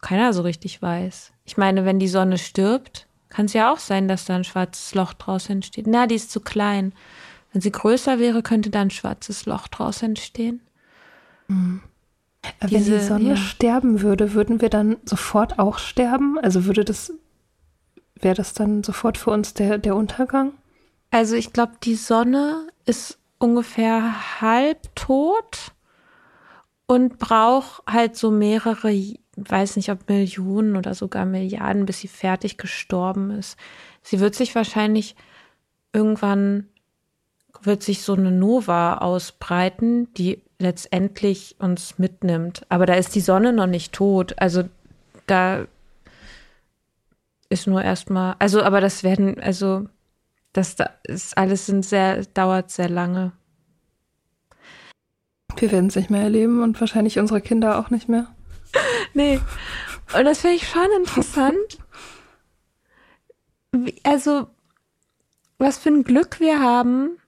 S1: Keiner so richtig weiß. Ich meine, wenn die Sonne stirbt, kann es ja auch sein, dass da ein schwarzes Loch draus entsteht. Na, die ist zu klein. Wenn sie größer wäre, könnte da ein schwarzes Loch draus entstehen.
S2: Mhm. Wenn Diese, die Sonne ja. sterben würde, würden wir dann sofort auch sterben? Also würde das, wäre das dann sofort für uns der, der Untergang?
S1: Also ich glaube, die Sonne ist ungefähr halb tot und braucht halt so mehrere weiß nicht, ob Millionen oder sogar Milliarden, bis sie fertig gestorben ist. Sie wird sich wahrscheinlich irgendwann wird sich so eine Nova ausbreiten, die letztendlich uns mitnimmt. Aber da ist die Sonne noch nicht tot. Also da ist nur erstmal, also aber das werden, also das ist alles sind sehr, dauert sehr lange.
S2: Wir werden es nicht mehr erleben und wahrscheinlich unsere Kinder auch nicht mehr.
S1: Nee. Und das finde ich schon interessant. also, was für ein Glück wir haben,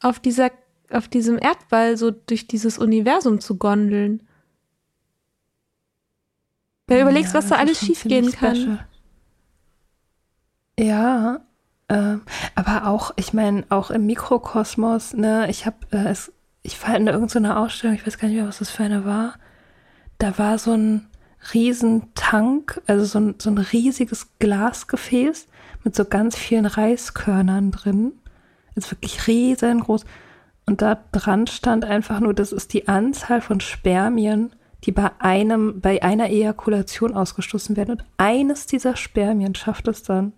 S1: auf dieser, auf diesem Erdball so durch dieses Universum zu gondeln. Wenn du überlegst, ja, was da alles schiefgehen kann. Special.
S2: Ja, äh, aber auch, ich meine, auch im Mikrokosmos, ne, ich habe äh, es, ich war in irgendeiner Ausstellung, ich weiß gar nicht mehr, was das für eine war. Da war so ein Riesentank, also so ein, so ein riesiges Glasgefäß mit so ganz vielen Reiskörnern drin. Ist wirklich riesengroß. Und da dran stand einfach nur, das ist die Anzahl von Spermien, die bei einem, bei einer Ejakulation ausgestoßen werden. Und eines dieser Spermien schafft es dann,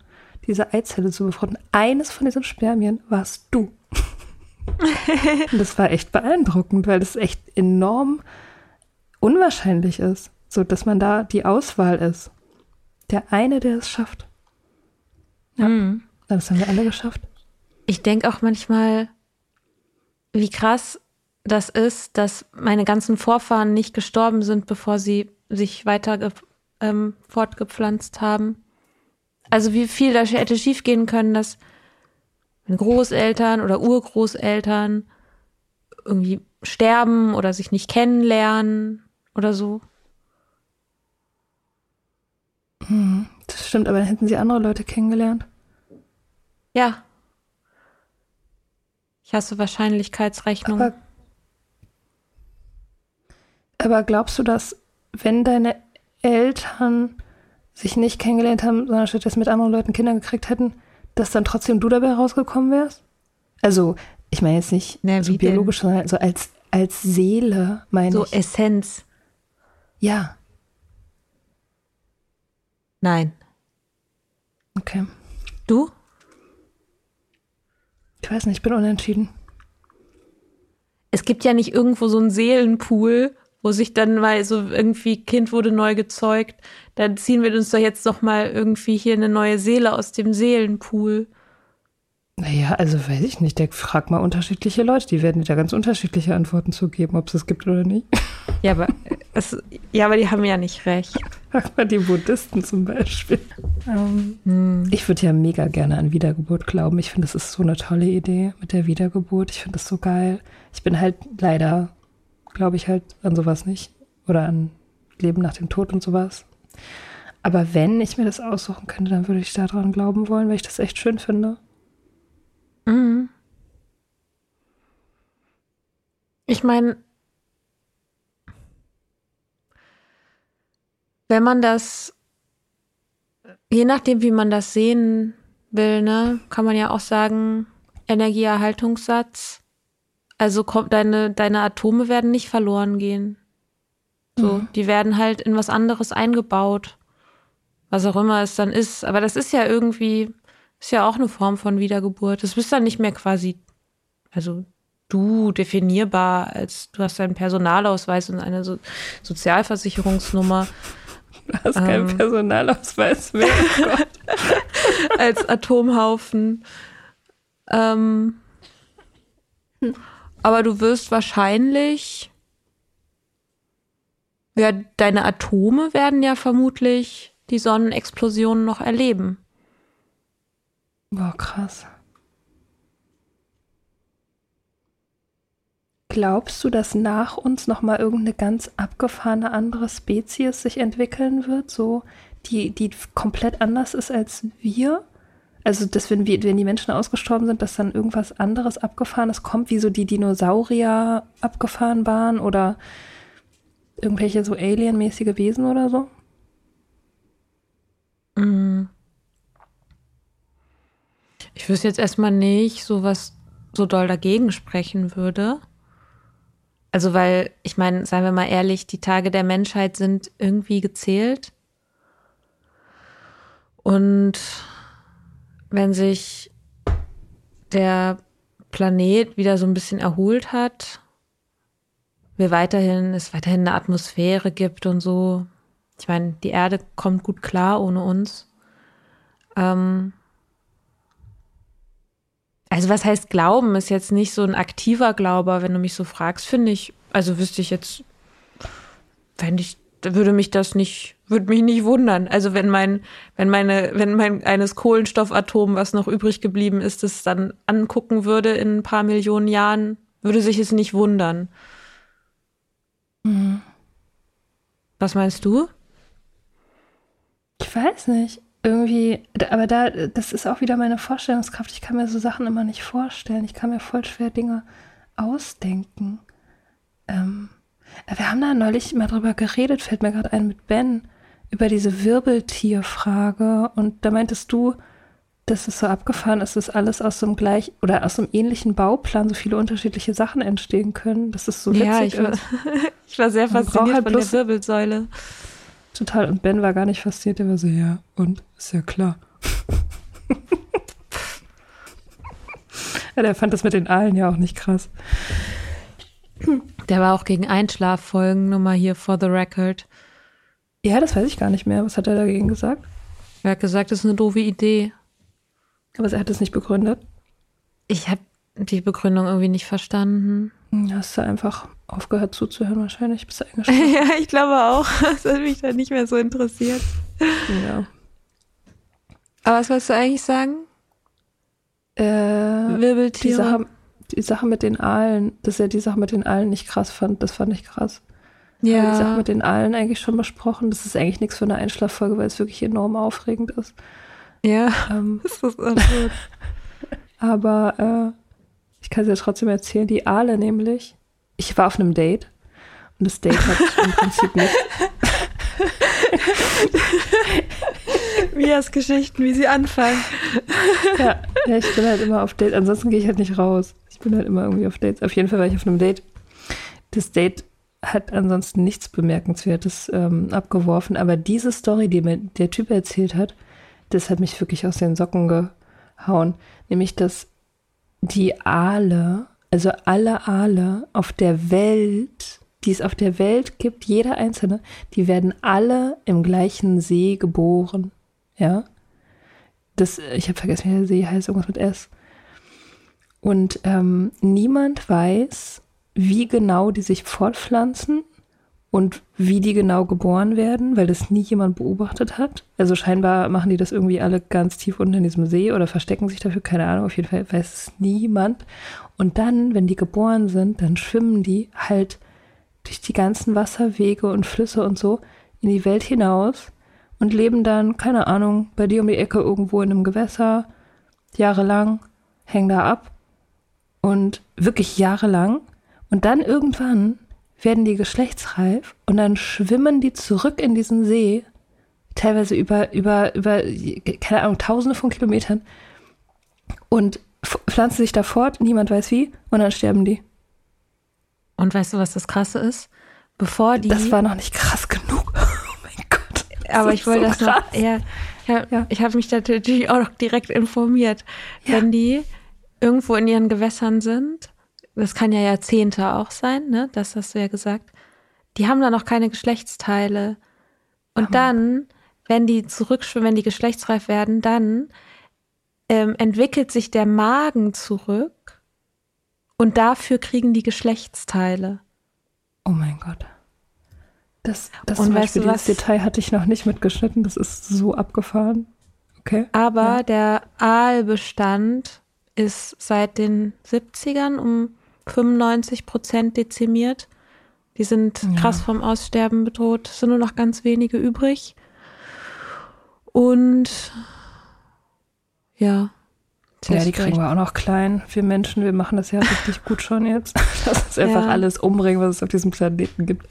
S2: diese Eizelle zu befruchten. Eines von diesen Spermien warst du. [LAUGHS] Und das war echt beeindruckend, weil das echt enorm unwahrscheinlich ist, so dass man da die Auswahl ist. Der eine, der es schafft. Ja, mhm. das haben wir alle geschafft.
S1: Ich denke auch manchmal, wie krass das ist, dass meine ganzen Vorfahren nicht gestorben sind, bevor sie sich weiter ähm, fortgepflanzt haben. Also wie viel da hätte schiefgehen können, dass Großeltern oder Urgroßeltern irgendwie sterben oder sich nicht kennenlernen oder so.
S2: Hm, das stimmt, aber dann hätten sie andere Leute kennengelernt.
S1: Ja. Ich hasse Wahrscheinlichkeitsrechnung.
S2: Aber, aber glaubst du, dass wenn deine Eltern sich nicht kennengelernt haben, sondern stattdessen mit anderen Leuten Kinder gekriegt hätten, dass dann trotzdem du dabei rausgekommen wärst? Also, ich meine jetzt nicht Na, so biologisch, denn? sondern so als, als Seele, meine
S1: so
S2: ich.
S1: So Essenz.
S2: Ja.
S1: Nein.
S2: Okay.
S1: Du?
S2: Ich weiß nicht, ich bin unentschieden.
S1: Es gibt ja nicht irgendwo so einen Seelenpool, wo sich dann mal so irgendwie Kind wurde neu gezeugt, dann ziehen wir uns doch jetzt doch mal irgendwie hier eine neue Seele aus dem Seelenpool.
S2: Naja, also weiß ich nicht. Der fragt mal unterschiedliche Leute. Die werden dir da ganz unterschiedliche Antworten zu geben, ob es das gibt oder nicht.
S1: Ja, aber, es, ja, aber die haben ja nicht recht.
S2: Frag mal die Buddhisten zum Beispiel. Um, hm. Ich würde ja mega gerne an Wiedergeburt glauben. Ich finde, das ist so eine tolle Idee mit der Wiedergeburt. Ich finde das so geil. Ich bin halt leider glaube ich halt an sowas nicht. Oder an Leben nach dem Tod und sowas. Aber wenn ich mir das aussuchen könnte, dann würde ich daran glauben wollen, weil ich das echt schön finde.
S1: Mhm. Ich meine, wenn man das, je nachdem, wie man das sehen will, ne, kann man ja auch sagen, Energieerhaltungssatz also kommt deine, deine Atome werden nicht verloren gehen. So, mhm. die werden halt in was anderes eingebaut. Was auch immer es dann ist. Aber das ist ja irgendwie, ist ja auch eine Form von Wiedergeburt. Das bist dann nicht mehr quasi, also du definierbar als du hast deinen Personalausweis und eine so Sozialversicherungsnummer.
S2: Du hast ähm, keinen Personalausweis mehr.
S1: Oh [LAUGHS] als Atomhaufen. Ähm, hm. Aber du wirst wahrscheinlich, ja, deine Atome werden ja vermutlich die Sonnenexplosion noch erleben.
S2: Boah, krass. Glaubst du, dass nach uns noch mal irgendeine ganz abgefahrene andere Spezies sich entwickeln wird, so die die komplett anders ist als wir? Also, dass wenn, wir, wenn die Menschen ausgestorben sind, dass dann irgendwas anderes Abgefahrenes kommt, wie so die Dinosaurier abgefahren waren oder irgendwelche so alienmäßige Wesen oder so?
S1: Mm. Ich wüsste jetzt erstmal nicht, so was so doll dagegen sprechen würde. Also, weil, ich meine, seien wir mal ehrlich, die Tage der Menschheit sind irgendwie gezählt. Und wenn sich der Planet wieder so ein bisschen erholt hat, wir weiterhin, es weiterhin eine Atmosphäre gibt und so. Ich meine, die Erde kommt gut klar ohne uns. Ähm, also was heißt Glauben? Ist jetzt nicht so ein aktiver Glaube, wenn du mich so fragst, finde ich, also wüsste ich jetzt, wenn ich, würde mich das nicht, würde mich nicht wundern. Also wenn mein, wenn meine, wenn mein eines Kohlenstoffatom, was noch übrig geblieben ist, das dann angucken würde in ein paar Millionen Jahren, würde sich es nicht wundern. Mhm. Was meinst du?
S2: Ich weiß nicht irgendwie, aber da, das ist auch wieder meine Vorstellungskraft. Ich kann mir so Sachen immer nicht vorstellen. Ich kann mir voll schwer Dinge ausdenken. Ähm, wir haben da neulich mal drüber geredet, fällt mir gerade ein mit Ben, über diese Wirbeltierfrage. Und da meintest du, dass es so abgefahren ist, dass alles aus so einem gleich oder aus so einem ähnlichen Bauplan so viele unterschiedliche Sachen entstehen können. Das ist so witzig
S1: ja, ich war, [LAUGHS] ich war sehr fasziniert halt von der Wirbelsäule.
S2: Total. Und Ben war gar nicht fasziniert. Der war so, ja, und? Ist ja klar. [LAUGHS] ja, der fand das mit den Aalen ja auch nicht krass.
S1: Der war auch gegen Einschlaffolgen, nur mal hier for the record.
S2: Ja, das weiß ich gar nicht mehr. Was hat er dagegen gesagt?
S1: Er hat gesagt, das ist eine doofe Idee.
S2: Aber er hat es nicht begründet?
S1: Ich habe die Begründung irgendwie nicht verstanden.
S2: Hast du einfach aufgehört zuzuhören wahrscheinlich, bist du [LAUGHS] eingeschlafen.
S1: ja, ich glaube auch. [LAUGHS] Das hat mich dann nicht mehr so interessiert.
S2: Ja.
S1: Aber was wolltest du eigentlich sagen?
S2: Äh, Wirbeltiere. Die Sache, die Sache mit den Aalen, dass er die Sache mit den Aalen nicht krass fand, das fand ich krass. Ja. Aber die Sache mit den Aalen eigentlich schon besprochen. Das ist eigentlich nichts für eine Einschlaffolge, weil es wirklich enorm aufregend ist.
S1: Ja, ähm, [LAUGHS] das ist
S2: absurd. aber äh, ich kann es ja trotzdem erzählen. Die Aale nämlich, ich war auf einem Date und das Date hat [LAUGHS] im Prinzip nicht.
S1: Mias Geschichten, wie sie anfangen.
S2: Ja, ja, ich bin halt immer auf Date. Ansonsten gehe ich halt nicht raus. Ich bin halt immer irgendwie auf Dates. Auf jeden Fall war ich auf einem Date. Das Date hat ansonsten nichts Bemerkenswertes ähm, abgeworfen, aber diese Story, die mir der Typ erzählt hat, das hat mich wirklich aus den Socken gehauen. Nämlich, dass die Aale, also alle Aale auf der Welt, die es auf der Welt gibt, jeder einzelne, die werden alle im gleichen See geboren. Ja. Das, ich habe vergessen, wie der See heißt, irgendwas mit S. Und ähm, niemand weiß, wie genau die sich fortpflanzen und wie die genau geboren werden, weil das nie jemand beobachtet hat. Also scheinbar machen die das irgendwie alle ganz tief unten in diesem See oder verstecken sich dafür, keine Ahnung, auf jeden Fall weiß es niemand. Und dann, wenn die geboren sind, dann schwimmen die halt durch die ganzen Wasserwege und Flüsse und so in die Welt hinaus und leben dann, keine Ahnung, bei dir um die Ecke irgendwo in einem Gewässer, jahrelang, hängen da ab und wirklich jahrelang. Und dann irgendwann werden die geschlechtsreif und dann schwimmen die zurück in diesen See, teilweise über, über, über, keine Ahnung, tausende von Kilometern und pflanzen sich da fort, niemand weiß wie, und dann sterben die.
S1: Und weißt du, was das Krasse ist? Bevor die.
S2: Das war noch nicht krass genug. [LAUGHS] Oh mein Gott.
S1: Aber ich wollte so das krass. noch. Ja, ja, ja. ich habe mich da natürlich auch noch direkt informiert. Ja. Wenn die irgendwo in ihren Gewässern sind das kann ja Jahrzehnte auch sein, ne? Das hast du ja gesagt. Die haben da noch keine Geschlechtsteile. Und oh. dann, wenn die zurückschwimmen, wenn die geschlechtsreif werden, dann ähm, entwickelt sich der Magen zurück und dafür kriegen die Geschlechtsteile.
S2: Oh mein Gott. Das, das und zum Beispiel, du was? Detail hatte ich noch nicht mitgeschnitten. Das ist so abgefahren. Okay.
S1: Aber ja. der Aalbestand ist seit den 70ern um 95 Prozent dezimiert. Die sind ja. krass vom Aussterben bedroht. Es sind nur noch ganz wenige übrig. Und ja.
S2: Ja, die kriegen wir auch noch klein. Wir Menschen, wir machen das ja richtig gut schon jetzt. [LAUGHS] Lass uns einfach ja. alles umbringen, was es auf diesem Planeten gibt.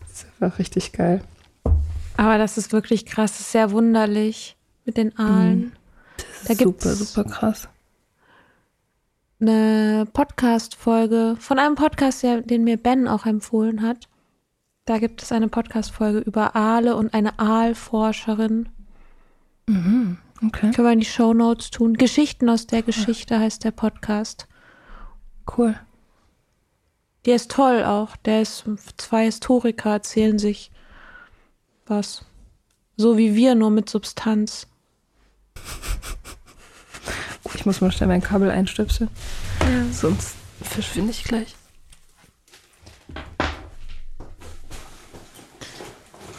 S2: Das ist einfach richtig geil.
S1: Aber das ist wirklich krass. Das ist sehr wunderlich mit den Aalen.
S2: Mhm. Das ist da super, super krass
S1: eine Podcast-Folge von einem Podcast, den mir Ben auch empfohlen hat. Da gibt es eine Podcast-Folge über Aale und eine Aalforscherin.
S2: Mhm. Okay.
S1: Können wir in die Show Notes tun. Geschichten aus der Geschichte heißt der Podcast.
S2: Cool.
S1: Der ist toll auch. Der ist, zwei Historiker erzählen sich was. So wie wir, nur mit Substanz.
S2: Ich muss mal schnell mein Kabel einstöpseln. Ja. Sonst verschwinde ich gleich.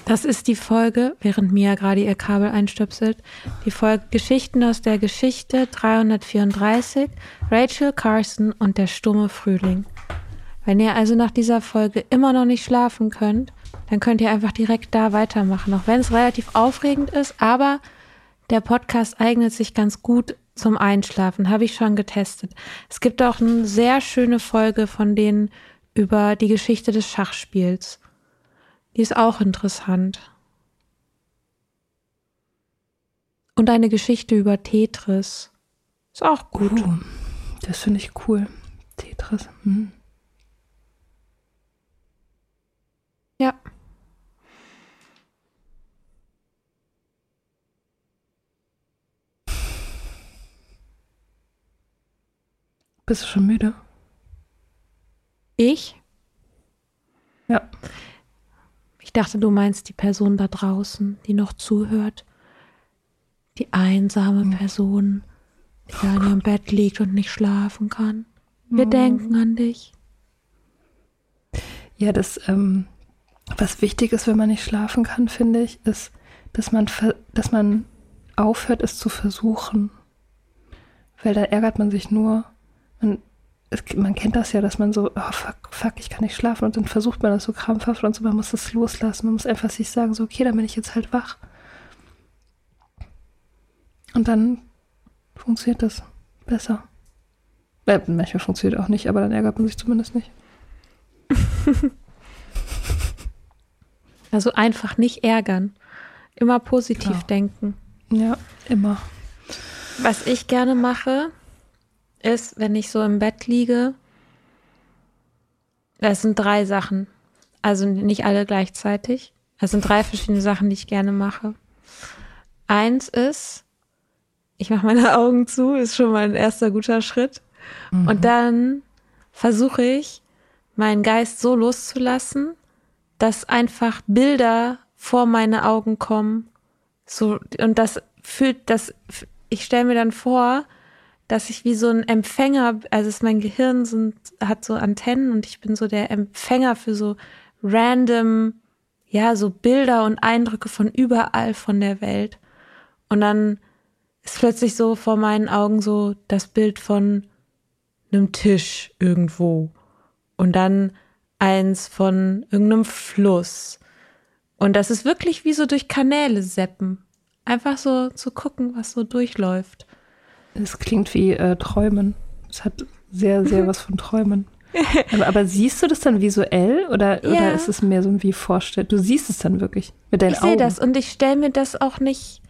S1: Das ist die Folge, während Mia gerade ihr Kabel einstöpselt, die Folge Geschichten aus der Geschichte 334, Rachel Carson und der stumme Frühling. Wenn ihr also nach dieser Folge immer noch nicht schlafen könnt, dann könnt ihr einfach direkt da weitermachen, auch wenn es relativ aufregend ist, aber der Podcast eignet sich ganz gut zum Einschlafen, habe ich schon getestet. Es gibt auch eine sehr schöne Folge von denen über die Geschichte des Schachspiels. Die ist auch interessant. Und eine Geschichte über Tetris. Ist auch gut.
S2: Uh, das finde ich cool. Tetris. Hm.
S1: Ja.
S2: Bist du schon müde?
S1: Ich?
S2: Ja.
S1: Ich dachte, du meinst die Person da draußen, die noch zuhört. Die einsame mhm. Person, die oh da in ihrem Bett liegt und nicht schlafen kann. Wir mhm. denken an dich.
S2: Ja, das, ähm, was wichtig ist, wenn man nicht schlafen kann, finde ich, ist, dass man, dass man aufhört, es zu versuchen. Weil da ärgert man sich nur. Man es, man kennt das ja, dass man so, oh fuck, fuck, ich kann nicht schlafen und dann versucht man das so krampfhaft und so, man muss das loslassen, man muss einfach sich sagen, so, okay, dann bin ich jetzt halt wach. Und dann funktioniert das besser. Äh, manchmal funktioniert auch nicht, aber dann ärgert man sich zumindest nicht.
S1: Also einfach nicht ärgern. Immer positiv genau. denken.
S2: Ja, immer.
S1: Was ich gerne mache, ist, wenn ich so im Bett liege, das sind drei Sachen. Also nicht alle gleichzeitig. Das sind drei verschiedene Sachen, die ich gerne mache. Eins ist, ich mache meine [LAUGHS] Augen zu, ist schon mal ein erster guter Schritt. Mhm. Und dann versuche ich, meinen Geist so loszulassen, dass einfach Bilder vor meine Augen kommen. So, und das fühlt, das, ich stelle mir dann vor, dass ich wie so ein Empfänger, also ist mein Gehirn sind, hat so Antennen und ich bin so der Empfänger für so random, ja, so Bilder und Eindrücke von überall von der Welt. Und dann ist plötzlich so vor meinen Augen so das Bild von einem Tisch irgendwo und dann eins von irgendeinem Fluss. Und das ist wirklich wie so durch Kanäle seppen. Einfach so zu gucken, was so durchläuft.
S2: Es klingt wie äh, Träumen. Es hat sehr, sehr was von Träumen. [LAUGHS] Aber, aber, siehst du das dann visuell oder, ja. oder ist es mehr so ein wie vorstellt? Du siehst es dann wirklich mit deinen
S1: ich
S2: Augen. Ich
S1: sehe das und ich stelle mir das auch nicht.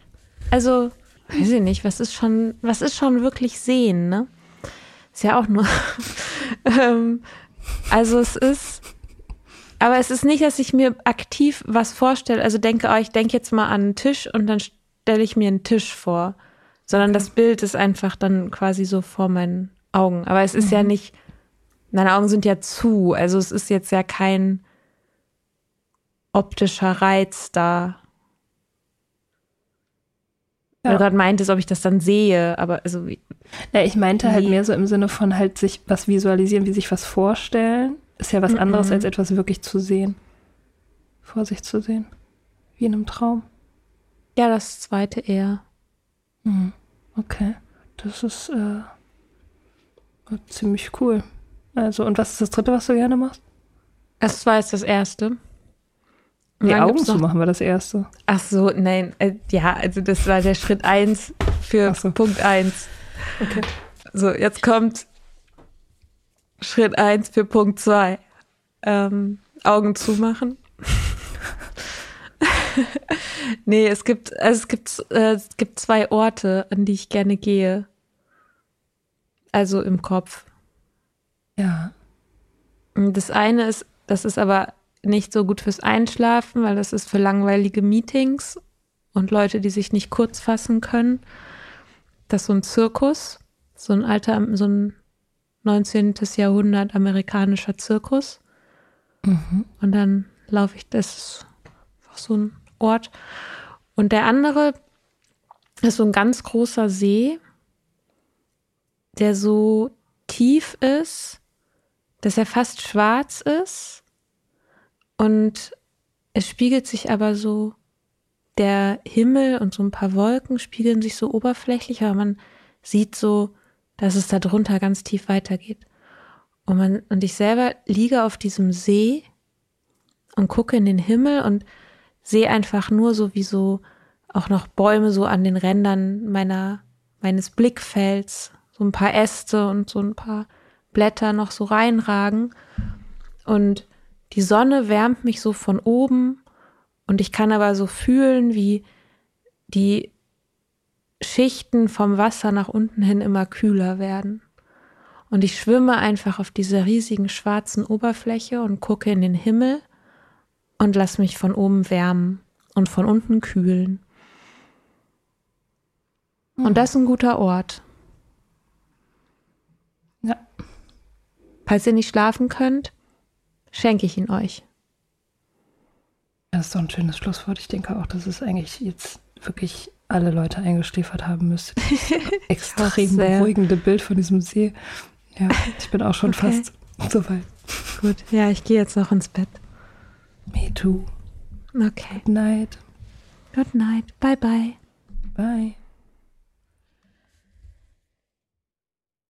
S1: Also, weiß ich nicht, was ist schon, was ist schon wirklich sehen, ne? Ist ja auch nur. [LAUGHS] ähm, also es ist. Aber es ist nicht, dass ich mir aktiv was vorstelle. Also denke, oh, ich denke jetzt mal an einen Tisch und dann stelle ich mir einen Tisch vor sondern das Bild ist einfach dann quasi so vor meinen Augen. Aber es ist mhm. ja nicht, meine Augen sind ja zu, also es ist jetzt ja kein optischer Reiz da. Ja. Weil du gerade meintest, ob ich das dann sehe, aber also.
S2: Ja, ich meinte halt mehr so im Sinne von halt sich was visualisieren, wie sich was vorstellen. Ist ja was mhm. anderes, als etwas wirklich zu sehen. Vor sich zu sehen. Wie in einem Traum.
S1: Ja, das zweite eher.
S2: Mhm. Okay, das ist äh, ziemlich cool. Also, und was ist das dritte, was du gerne machst?
S1: Das war jetzt das erste.
S2: Die Augen zu machen war das erste.
S1: Ach so, nein. Äh, ja, also das war der Schritt eins für so. Punkt eins. Okay. So, jetzt kommt Schritt eins für Punkt zwei. Ähm, Augen zumachen. [LAUGHS] nee, es gibt, also es gibt, äh, es gibt zwei Orte, an die ich gerne gehe. also im Kopf.
S2: Ja.
S1: Das eine ist, das ist aber nicht so gut fürs Einschlafen, weil das ist für langweilige Meetings und Leute, die sich nicht kurz fassen können. Das ist so ein Zirkus, so ein alter, so ein 19. Jahrhundert amerikanischer Zirkus. Mhm. Und dann laufe ich, das ist so ein Ort. Und der andere ist so ein ganz großer See, der so tief ist, dass er fast schwarz ist. Und es spiegelt sich aber so, der Himmel und so ein paar Wolken spiegeln sich so oberflächlich, aber man sieht so, dass es da drunter ganz tief weitergeht. Und, man, und ich selber liege auf diesem See und gucke in den Himmel und sehe einfach nur so wie so auch noch Bäume so an den Rändern meiner, meines Blickfelds, so ein paar Äste und so ein paar Blätter noch so reinragen. Und die Sonne wärmt mich so von oben und ich kann aber so fühlen, wie die Schichten vom Wasser nach unten hin immer kühler werden. Und ich schwimme einfach auf dieser riesigen schwarzen Oberfläche und gucke in den Himmel und lass mich von oben wärmen und von unten kühlen. Und hm. das ist ein guter Ort.
S2: Ja.
S1: Falls ihr nicht schlafen könnt, schenke ich ihn euch.
S2: Das ist doch ein schönes Schlusswort. Ich denke auch, dass es eigentlich jetzt wirklich alle Leute eingeschläfert haben müsste. [LAUGHS] Extrem beruhigende Bild von diesem See. Ja, ich bin auch schon okay. fast soweit.
S1: Gut, ja, ich gehe jetzt noch ins Bett.
S2: Me too.
S1: Okay.
S2: Good night.
S1: Good night. Bye bye.
S2: Bye.